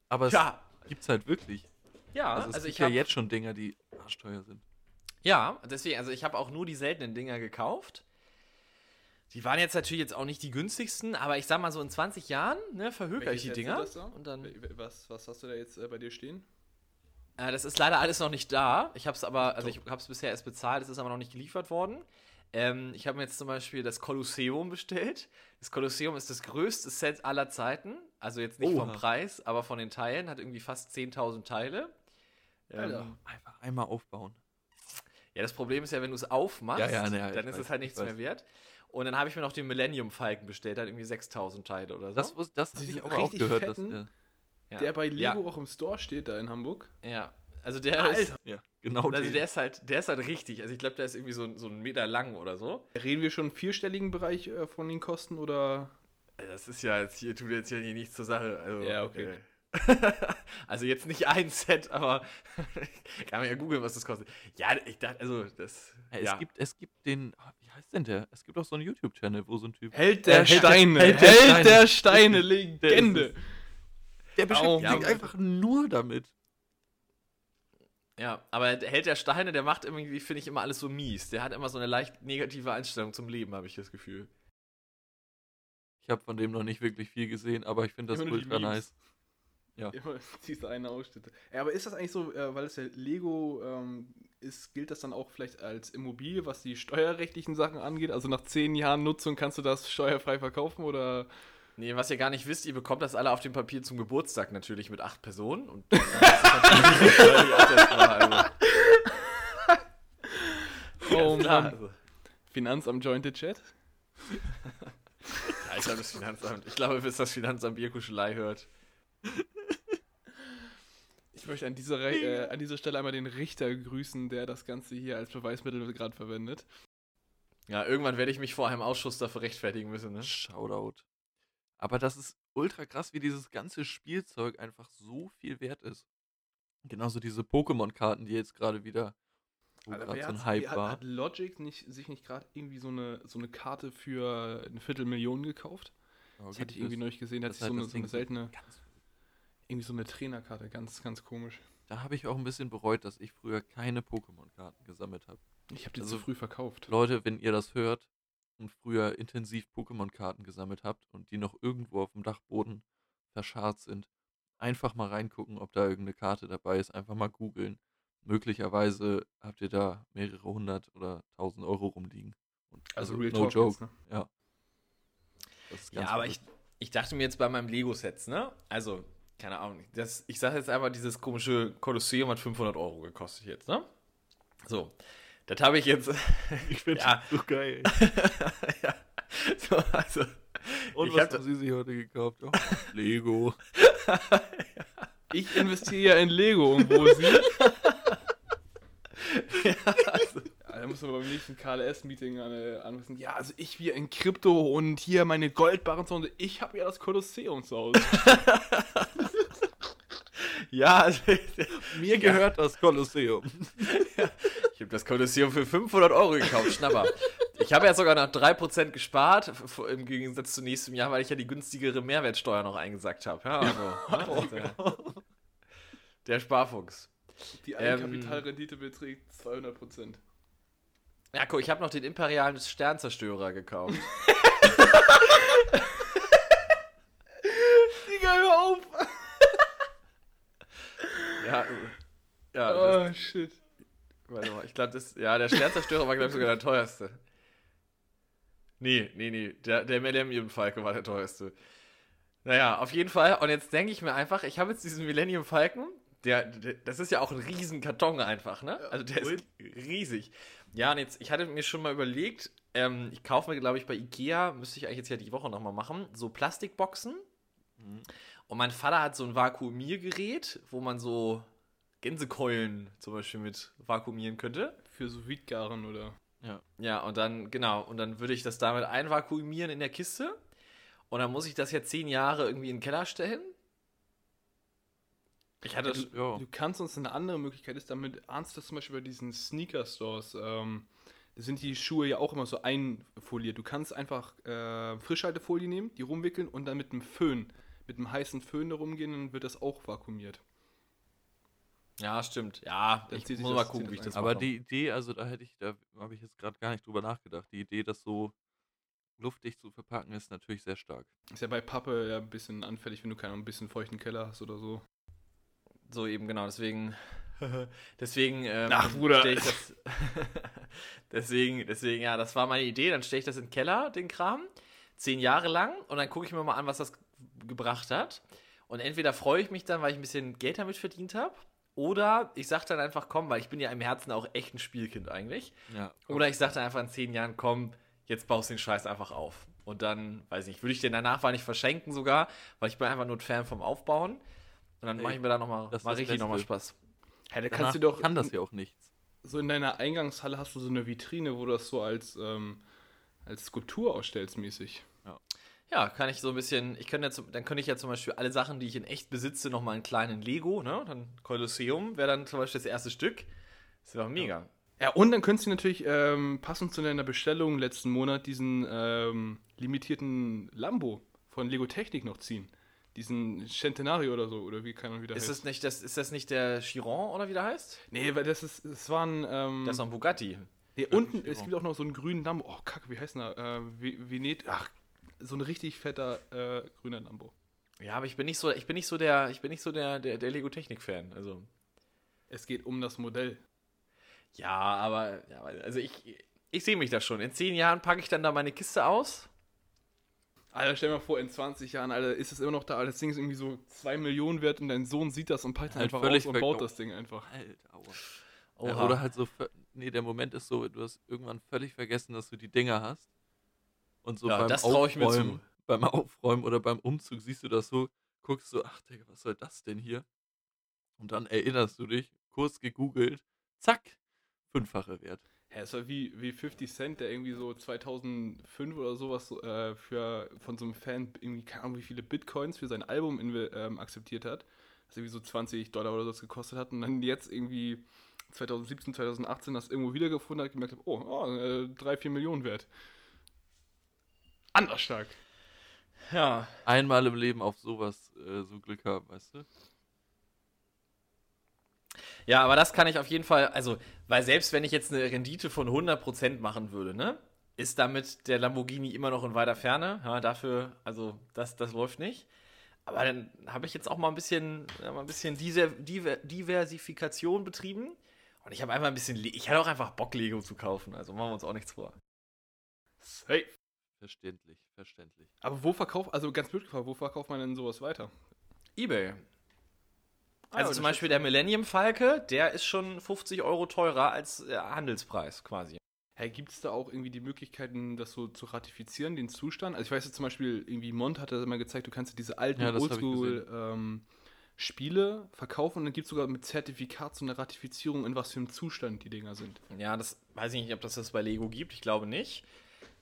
Aber es ja, gibt's halt wirklich. ja, Also es also gibt ich ja habe jetzt schon Dinger, die arschteuer sind. Ja, deswegen, also ich habe auch nur die seltenen Dinger gekauft. Die waren jetzt natürlich jetzt auch nicht die günstigsten, aber ich sag mal so in 20 Jahren, ne, verhöker ich die Dinger. Und dann, Was, was hast du da jetzt äh, bei dir stehen? äh, das ist leider alles noch nicht da. Ich habe es aber, also ich habe es bisher erst bezahlt, es ist aber noch nicht geliefert worden. Ähm, ich habe mir jetzt zum Beispiel das Kolosseum bestellt. Das Kolosseum ist das größte Set aller Zeiten. Also jetzt nicht vom Oha. Preis, aber von den Teilen. Hat irgendwie fast 10.000 Teile. Alter. Ähm, Einfach einmal aufbauen. Ja, das Problem ist ja, wenn du es aufmachst, Ja, ja, ne, dann ist weiß, es halt ich nichts mehr wert. Und dann habe ich mir noch den Millennium Falcon bestellt, der hat irgendwie 6000 Teile oder so. Das, wus- das habe ich auch richtig gehört. Dass, fetten? der- ja. Der bei Lego Ja, auch im Store steht, da in Hamburg. ja. Also der ist, ja, genau. also den. der ist halt, der ist halt richtig. Also ich glaube, der ist irgendwie so, so einen Meter lang oder so. Reden wir schon im vierstelligen Bereich äh, von den Kosten oder? Das ist ja jetzt hier, tut jetzt hier nichts zur Sache. Also, Ja, okay. äh, also jetzt nicht ein Set, aber kann man ja googeln, was das kostet. Ja, ich dachte, also das. Ja, es, ja. gibt, es gibt den, wie heißt denn der? Es gibt auch so einen YouTube-Channel, wo so ein Typ. Held der der Steine, Held Held der der, Steine. Steine, Legende. Der beschäftigt Ja, sich einfach nur damit. Ja, aber der Held der Steine, der macht irgendwie, finde ich, immer alles so mies. Der hat immer so eine leicht negative Einstellung zum Leben, habe ich das Gefühl. Ich habe von dem noch nicht wirklich viel gesehen, aber ich finde das Immer ultra Memes. nice. Ja. Immer diese eine Ausschnitte. Ja, aber ist das eigentlich so, äh, weil es ja Lego ähm, ist, gilt das dann auch vielleicht als Immobilie, was die steuerrechtlichen Sachen angeht? Also nach zehn Jahren Nutzung kannst du das steuerfrei verkaufen oder? Nee, was ihr gar nicht wisst, ihr bekommt das alle auf dem Papier zum Geburtstag natürlich mit acht Personen. Und das absetzbar, also. Oh Mann. also. Finanzamt jointed Chat? Ja, ich glaube, das Finanzamt. Ich glaube, bis das Finanzamt Bierkuschelei hört. Ich möchte an dieser, Re äh, an dieser Stelle einmal den Richter grüßen, der das Ganze hier als Beweismittel gerade verwendet. Ja, irgendwann werde ich mich vor einem Ausschuss dafür rechtfertigen müssen, ne? Shoutout. Aber das ist ultra krass, wie dieses ganze Spielzeug einfach so viel wert ist. Genauso diese Pokémon-Karten, die jetzt gerade wieder, wo gerade so ein Hype hat, war. Hat Logic nicht, sich nicht gerade irgendwie so eine, so eine Karte für eine Viertelmillion gekauft? Ja, Das hatte ich irgendwie neulich gesehen. Da hat das sich so halt eine, das so eine seltene, Ganz- irgendwie so eine Trainerkarte. Ganz, ganz komisch. Da habe ich auch ein bisschen bereut, dass ich früher keine Pokémon-Karten gesammelt habe. Ich habe die Also- zu früh verkauft. Leute, wenn ihr das hört und früher intensiv Pokémon-Karten gesammelt habt und die noch irgendwo auf dem Dachboden verscharrt sind, einfach mal reingucken, ob da irgendeine Karte dabei ist. Einfach mal googeln. Möglicherweise habt ihr da mehrere hundert oder tausend Euro rumliegen. Und Also, also, Real no Talk joke. jetzt, ne? Ja. Das ist Ja, aber ich, ich dachte mir jetzt bei meinem Lego-Sets, ne? Also, keine Ahnung. Das, ich sage jetzt einfach, dieses komische Kolosseum hat 500 Euro gekostet jetzt, ne? So. Das habe ich jetzt. Ich finde Ja. so geil. ja. So, also. Und was hab haben Sie sich heute gekauft? Oh, Lego. Ich investiere ja in Lego und wo sie. ja, also, Ja, da muss man beim nächsten KLS-Meeting an, anwissen. Ja, also ich wie in Krypto und hier meine Goldbarren zu Hause. Ich habe ja das Kolosseum zu Hause. ja, also, Mir gehört das Kolosseum. ich habe das Kolosseum für 500 Euro gekauft, Schnapper. Ich habe ja sogar noch 3% gespart, im Gegensatz zu nächstem Jahr, weil ich ja die günstigere Mehrwertsteuer noch eingesackt habe. Ja, also, ne, der, der Sparfuchs. Die Ähm, Eigenkapitalrendite beträgt 200 Prozent. Ja, guck, ich habe noch den imperialen Sternzerstörer gekauft. Digga, hör auf! ja, ja, das, Oh, shit. warte mal, ich glaube, das, ja, der Sternzerstörer war, glaube ich, sogar der teuerste. Nee, nee, nee, der, der Millennium Falke war der teuerste. Naja, auf jeden Fall. Und jetzt denke ich mir einfach, ich habe jetzt diesen Millennium Falcon. Der, der, das ist ja auch ein riesen Karton einfach, ne? Also der ist riesig. Ja, und jetzt, ich hatte mir schon mal überlegt, ähm, ich kaufe mir, glaube ich, bei Ikea, müsste ich eigentlich jetzt ja die Woche nochmal machen, so Plastikboxen. Und mein Vater hat so ein Vakuumiergerät, wo man so Gänsekeulen zum Beispiel mit vakuumieren könnte. Für so Wiedgaren oder. Ja, und dann, genau, und dann würde ich das damit einvakuumieren in der Kiste. Und dann muss ich das ja zehn Jahre irgendwie in den Keller stellen. Ich hatte. du, ja. du kannst uns eine andere Möglichkeit ist, damit ahnst du das zum Beispiel bei diesen Sneaker-Stores. Ähm, da sind die Schuhe ja auch immer so einfoliert. Du kannst einfach äh, Frischhaltefolie nehmen, die rumwickeln und dann mit einem Föhn, mit einem heißen Föhn da rumgehen, dann wird das auch vakuumiert. Ja, stimmt. Ja, Dann ich muss das- mal gucken, wie ich das das Aber mache. die Idee, also da hätte ich, da habe ich jetzt gerade gar nicht drüber nachgedacht. Die Idee, das so luftdicht zu verpacken, ist natürlich sehr stark. Ist ja bei Pappe ja ein bisschen anfällig, wenn du keinen ein bisschen feuchten Keller hast oder so. So eben, genau, deswegen. deswegen. Ähm, Ach, Bruder. Ich das, deswegen, deswegen, ja, das war meine Idee. Dann stelle ich das in den Keller, den Kram. Zehn Jahre lang. Und dann gucke ich mir mal an, was das gebracht hat. Und entweder freue ich mich dann, weil ich ein bisschen Geld damit verdient habe. Oder ich sage dann einfach, komm, weil ich bin ja im Herzen auch echt ein Spielkind eigentlich. Ja. Oder ich sage dann einfach in zehn Jahren, komm, jetzt baust du den Scheiß einfach auf. Und dann, weiß ich nicht, würde ich den danach nicht verschenken sogar, weil ich bin einfach nur ein Fan vom Aufbauen. Und dann mache ich mir da nochmal mal das richtig nochmal. Spaß. Ja, da kannst du doch. kann das ja auch nichts. So in deiner Eingangshalle hast du so eine Vitrine, wo du das so als, ähm, als Skulptur ausstellst, mäßig. Ja, kann ich so ein bisschen, ich könnte jetzt, dann könnte ich ja zum Beispiel alle Sachen, die ich in echt besitze, nochmal in kleinen Lego, ne? Dann Kolosseum wäre dann zum Beispiel das erste Stück. Das wäre doch mega. Ja, und dann könntest du natürlich ähm, passend zu deiner Bestellung letzten Monat diesen ähm, limitierten Lambo von Lego Technik noch ziehen. Diesen Centenario oder so, oder wie kann man wieder Ist das nicht, das, ist das nicht der Chiron oder wie der heißt? Nee, weil das ist, es war ein, ähm, Das ist ein Bugatti. nee, unten, Chiron. es gibt auch noch so einen grünen Lambo. Oh, kacke, wie heißt der? Äh, Ve- Venet, ach, so ein richtig fetter äh, grüner Lambo. Ja, aber ich bin nicht so, ich bin nicht so der, ich bin nicht so der, der, der Lego Technik-Fan. Also. Es geht um das Modell. Ja, aber, ja, also ich, ich sehe mich da schon. In zehn Jahren packe ich dann da meine Kiste aus. Alter, stell dir mal vor, in 20 Jahren, Alter, ist es immer noch da, Alter, das Ding ist irgendwie so 2 Millionen wert und dein Sohn sieht das und packt Halt einfach völlig aus und baut das Ding einfach. Alter, aua. Oha. Ja, oder halt so, nee, der Moment ist so, du hast irgendwann völlig vergessen, dass du die Dinger hast. Und so Ja, beim das trau ich mir Aufräumen, zu. beim Aufräumen oder beim Umzug siehst du das so, guckst so, ach Digga, was soll das denn hier? Und dann erinnerst du dich, kurz gegoogelt, zack, fünffache Wert. Ja, es war wie, wie 50 Cent, der irgendwie so 2005 oder sowas äh, für, von so einem Fan irgendwie, keine Ahnung, wie viele Bitcoins für sein Album ähm, akzeptiert hat. Das irgendwie so 20 Dollar oder so gekostet hat. Und dann jetzt irgendwie 2017, 2018 das irgendwo wiedergefunden hat, gemerkt hat, oh, oh äh, 3, 4 Millionen wert. Anders stark. Ja. Einmal im Leben auf sowas äh, so Glück haben, weißt du? Ja, aber das kann ich auf jeden Fall, also, weil selbst wenn ich jetzt eine Rendite von 100% machen würde, ne, ist damit der Lamborghini immer noch in weiter Ferne. Ja, dafür, also, das, das läuft nicht. Aber dann habe ich jetzt auch mal ein bisschen, ja, mal ein bisschen Diser, Diver, Diversifikation betrieben. Und ich habe einfach ein bisschen, Le ich hatte auch einfach Bock, Lego zu kaufen. Also machen wir uns auch nichts vor. Safe. Verständlich, verständlich. Aber wo verkauft, also ganz blöd gefragt, wo verkauft man denn sowas weiter? Ebay. Ah, Also ja, zum Beispiel der Millennium Falke, der ist schon 50 Euro teurer als äh, Handelspreis quasi. Hey, gibt es da auch irgendwie die Möglichkeiten, das so zu ratifizieren, den Zustand? Also ich weiß jetzt zum Beispiel, irgendwie Mont hat das immer gezeigt, du kannst ja diese alten Ja, das hab ich Oldschool-Spiele verkaufen und dann gibt es sogar mit Zertifikat so eine Ratifizierung, in was für einem Zustand die Dinger sind. Ja, das weiß ich nicht, ob das das bei Lego gibt. Ich glaube nicht.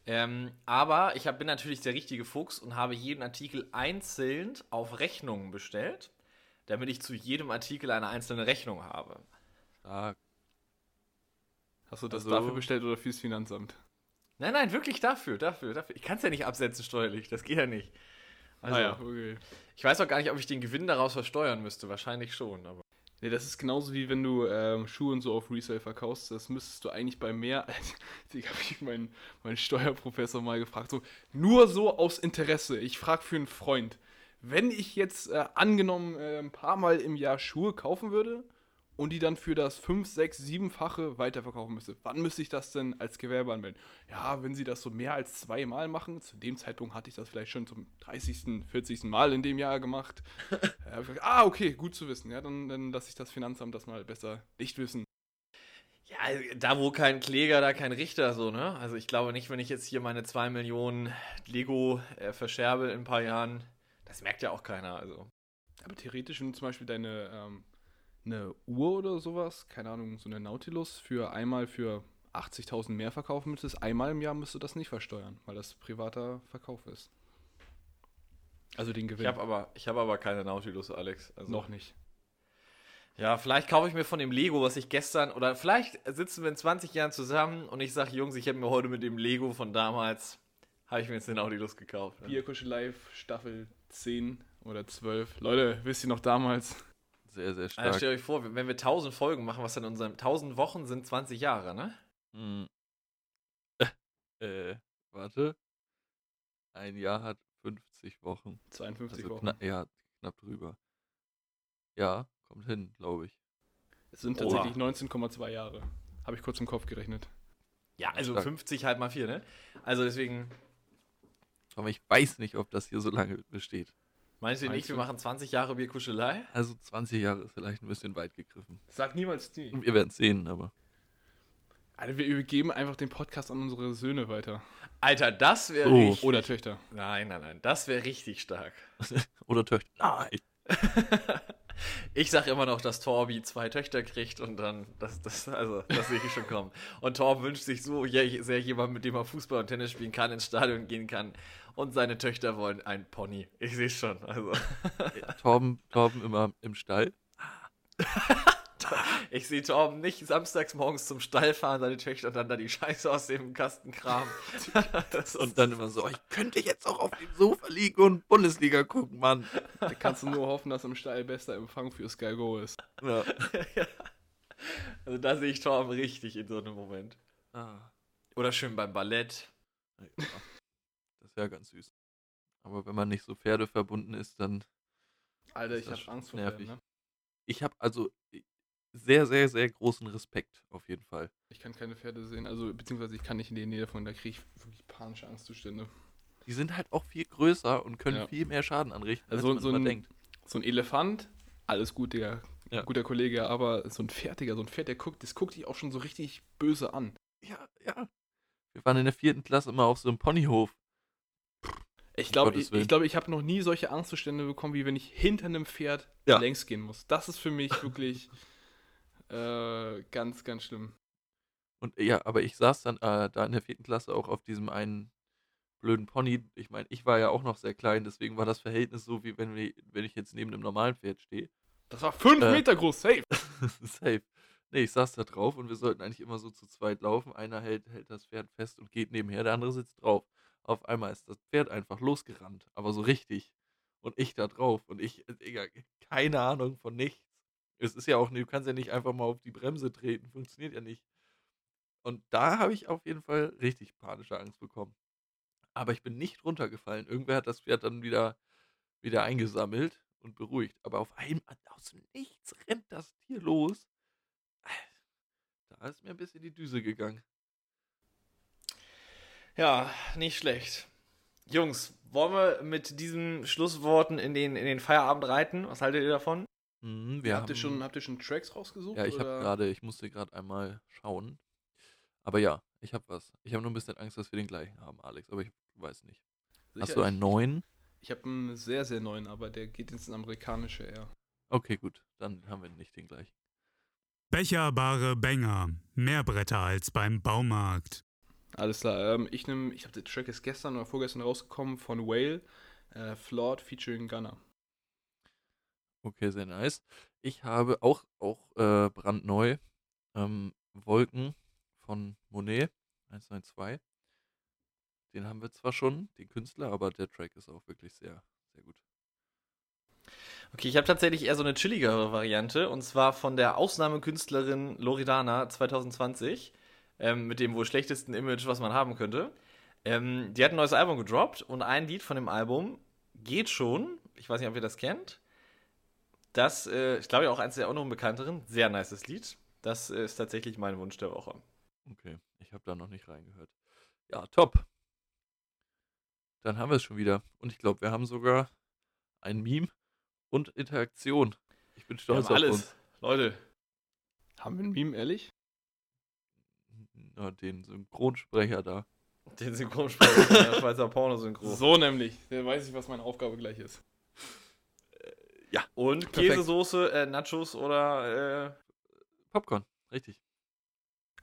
Ähm, aber ich hab, bin natürlich der richtige Fuchs und habe jeden Artikel einzeln auf Rechnungen bestellt, damit ich zu jedem Artikel eine einzelne Rechnung habe. Stark. Hast du das Also- dafür bestellt oder fürs Finanzamt? Nein, nein, wirklich dafür, dafür, dafür. Ich kann es ja nicht absetzen steuerlich, das geht ja nicht. Also, ah ja, okay. ich weiß auch gar nicht, ob ich den Gewinn daraus versteuern müsste. Wahrscheinlich schon, aber. Nee, das ist genauso wie wenn du ähm, Schuhe und so auf Resale verkaufst. Das müsstest du eigentlich bei mehr. Ich habe ich meinen meinen Steuerprofessor mal gefragt. So, nur so aus Interesse. Ich frage für einen Freund. Wenn ich jetzt äh, angenommen äh, ein paar Mal im Jahr Schuhe kaufen würde und die dann für das 5, 6, 7-fache weiterverkaufen müsste, wann müsste ich das denn als Gewerbe anmelden? Ja, wenn sie das so mehr als zweimal machen, zu dem Zeitpunkt hatte ich das vielleicht schon zum 30., 40. Mal in dem Jahr gemacht. äh, gesagt, ah, okay, gut zu wissen. Ja, dann, dann lasse ich das Finanzamt das mal besser nicht wissen. Ja, da wo kein Kläger, da kein Richter, so, ne? Also ich glaube nicht, wenn ich jetzt hier meine 2 Millionen Lego äh, verscherbe in ein paar Jahren, das merkt ja auch keiner, also. Aber theoretisch, wenn du zum Beispiel deine ähm, eine Uhr oder sowas, keine Ahnung, so eine Nautilus für einmal für 80.000 mehr verkaufen müsstest, einmal im Jahr müsstest du das nicht versteuern, weil das privater Verkauf ist. Also den Gewinn. Ich habe aber, ich hab aber keine Nautilus, Alex. Also, noch nicht. Ja, vielleicht kaufe ich mir von dem Lego, was ich gestern, oder vielleicht sitzen wir in 20 Jahren zusammen und ich sage, Jungs, ich habe mir heute mit dem Lego von damals, habe ich mir jetzt den Nautilus gekauft. Bierkusche Live Staffel 10 oder 12. Leute, wisst ihr noch damals? Sehr, sehr Also stark. stellt euch vor, wenn wir 1000 Folgen machen, was dann in unseren 1000 Wochen sind 20 Jahre, ne? Hm. äh, warte. Ein Jahr hat 50 Wochen. 52 Also Wochen. kna ja, knapp drüber. Ja, kommt hin, glaube ich. Es sind Oha. tatsächlich 19,2 Jahre. Habe ich kurz im Kopf gerechnet. Ja, also Stark. 50 halt mal 4, ne? Also deswegen, Aber ich weiß nicht, ob das hier so lange besteht. meinst du Meinst nicht, wir machen 20 Jahre Bierkuschelei? Also 20 Jahre ist vielleicht ein bisschen weit gegriffen. Sag niemals nie. Wir werden es sehen, aber. Alter, wir übergeben einfach den Podcast an unsere Söhne weiter. Alter, das wäre richtig. Oder Töchter. Nein, nein, nein, das wäre richtig stark. Oder Töchter. Nein. Ich sag immer noch, dass Torbi zwei Töchter kriegt und dann, das, das, also, das sehe ich schon kommen. Und Torben wünscht sich so sehr jemand, mit dem er Fußball und Tennis spielen kann, ins Stadion gehen kann. Und seine Töchter wollen ein Pony. Ich sehe schon, also. Torben, Torben immer im Stall. Ich sehe Torben nicht samstags morgens zum Stall fahren, seine Töchter dann da die Scheiße aus dem Kasten kramen. Und dann immer so, ich könnte jetzt auch auf dem Sofa liegen und Bundesliga gucken, Mann. Da kannst du nur hoffen, dass im Stall bester Empfang für Sky Go ist. Ja. Also da sehe ich Torben richtig in so einem Moment. Ah. Oder schön beim Ballett. Ja. Wäre ganz süß. Aber wenn man nicht so pferdeverbunden ist, dann. Alter, Ist ich habe Angst vor. Pferden, ne? Ich habe also sehr, sehr, sehr großen Respekt auf jeden Fall. Ich kann keine Pferde sehen, also beziehungsweise ich kann nicht in die Nähe davon, da kriege ich wirklich panische Angstzustände. Die sind halt auch viel größer und können Ja. viel mehr Schaden anrichten, als Also man so ein- denkt. So ein Elefant, alles gut, Digga. Ja. Guter Kollege, aber so ein Pferd, Digga, so ein Pferd, der guckt, das guckt dich auch schon so richtig böse an. Ja, ja. Wir waren in der vierten Klasse immer auf so einem Ponyhof. Ich glaube, ich, ich, glaub, ich habe noch nie solche Angstzustände bekommen, wie wenn ich hinter einem Pferd Ja. längs gehen muss. Das ist für mich wirklich äh, ganz, ganz schlimm. Und ja, aber ich saß dann äh, da in der vierten Klasse auch auf diesem einen blöden Pony. Ich meine, ich war ja auch noch sehr klein, deswegen war das Verhältnis so, wie wenn, wir, wenn ich jetzt neben einem normalen Pferd stehe. Das war fünf Äh. Meter groß, safe. Safe. Nee, ich saß da drauf und wir sollten eigentlich immer so zu zweit laufen. Einer hält, hält das Pferd fest und geht nebenher, der andere sitzt drauf. Auf einmal ist das Pferd einfach losgerannt, aber so richtig. Und ich da drauf und ich, äh, Digga, keine Ahnung von nichts. Es ist ja auch, du kannst ja nicht einfach mal auf die Bremse treten, funktioniert ja nicht. Und da habe ich auf jeden Fall richtig panische Angst bekommen. Aber ich bin nicht runtergefallen. Irgendwer hat das Pferd dann wieder, wieder eingesammelt und beruhigt. Aber auf einmal, aus Nichts rennt das Tier los. Da ist mir ein bisschen die Düse gegangen. Ja, nicht schlecht. Jungs, wollen wir mit diesen Schlussworten in den, in den Feierabend reiten? Was haltet ihr davon? Mhm, wir habt, ihr haben- schon, habt ihr schon Tracks rausgesucht? Ja, ich habe gerade, ich musste gerade einmal schauen. Aber ja, ich habe was. Ich habe nur ein bisschen Angst, dass wir den gleichen haben, Alex, aber ich weiß nicht. Hast Sicher? du einen neuen? Ich habe einen sehr, sehr neuen, aber der geht ins amerikanische eher. Okay, gut, dann haben wir nicht den gleichen. Becherbare Bänger. Mehr Bretter als beim Baumarkt. Alles klar. Ähm, ich nehme, ich habe den Track ist gestern oder vorgestern rausgekommen von Whale, äh, Flawed featuring Gunner. Okay, sehr nice. Ich habe auch, auch äh, brandneu ähm, Wolken von Monet 192. Den haben wir zwar schon, den Künstler, aber der Track ist auch wirklich sehr, sehr gut. Okay, ich habe tatsächlich eher so eine chilligere Variante und zwar von der Ausnahmekünstlerin Loredana 2020 ähm, mit dem wohl schlechtesten Image, was man haben könnte. Ähm, die hat ein neues Album gedroppt und ein Lied von dem Album geht schon. Ich weiß nicht, ob ihr das kennt. Das äh, ist, glaube ich, auch eines der auch noch bekannteren. Sehr nices Lied. Das äh, ist tatsächlich mein Wunsch der Woche. Okay, ich habe da noch nicht reingehört. Ja, top. Dann haben wir es schon wieder. Und ich glaube, wir haben sogar ein Meme und Interaktion. Ich bin Wir stolz haben auf alles. uns. Leute, Haben wir ein Meme, ehrlich? Ja, den Synchronsprecher da. den Synchronsprecher von der Schweizer Pornosynchro. So nämlich. Der weiß ich, was meine Aufgabe gleich ist. Und Perfekt. Käsesoße, äh, Nachos oder äh, Popcorn, richtig.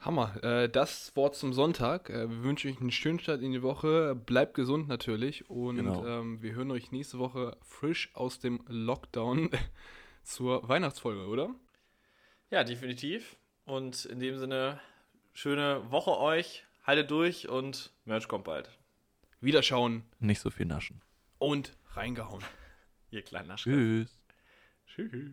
Hammer. Äh, das Wort zum Sonntag. Äh, wir wünschen euch einen schönen Start in die Woche. Bleibt gesund natürlich. Und Genau. ähm, wir hören euch nächste Woche frisch aus dem Lockdown zur Weihnachtsfolge, oder? Ja, definitiv. Und in dem Sinne, schöne Woche euch. Haltet durch und Merch kommt bald. Wiederschauen Nicht so viel naschen. und reingehauen. Ihr kleinen Naschka. Tschüss. Tschüss.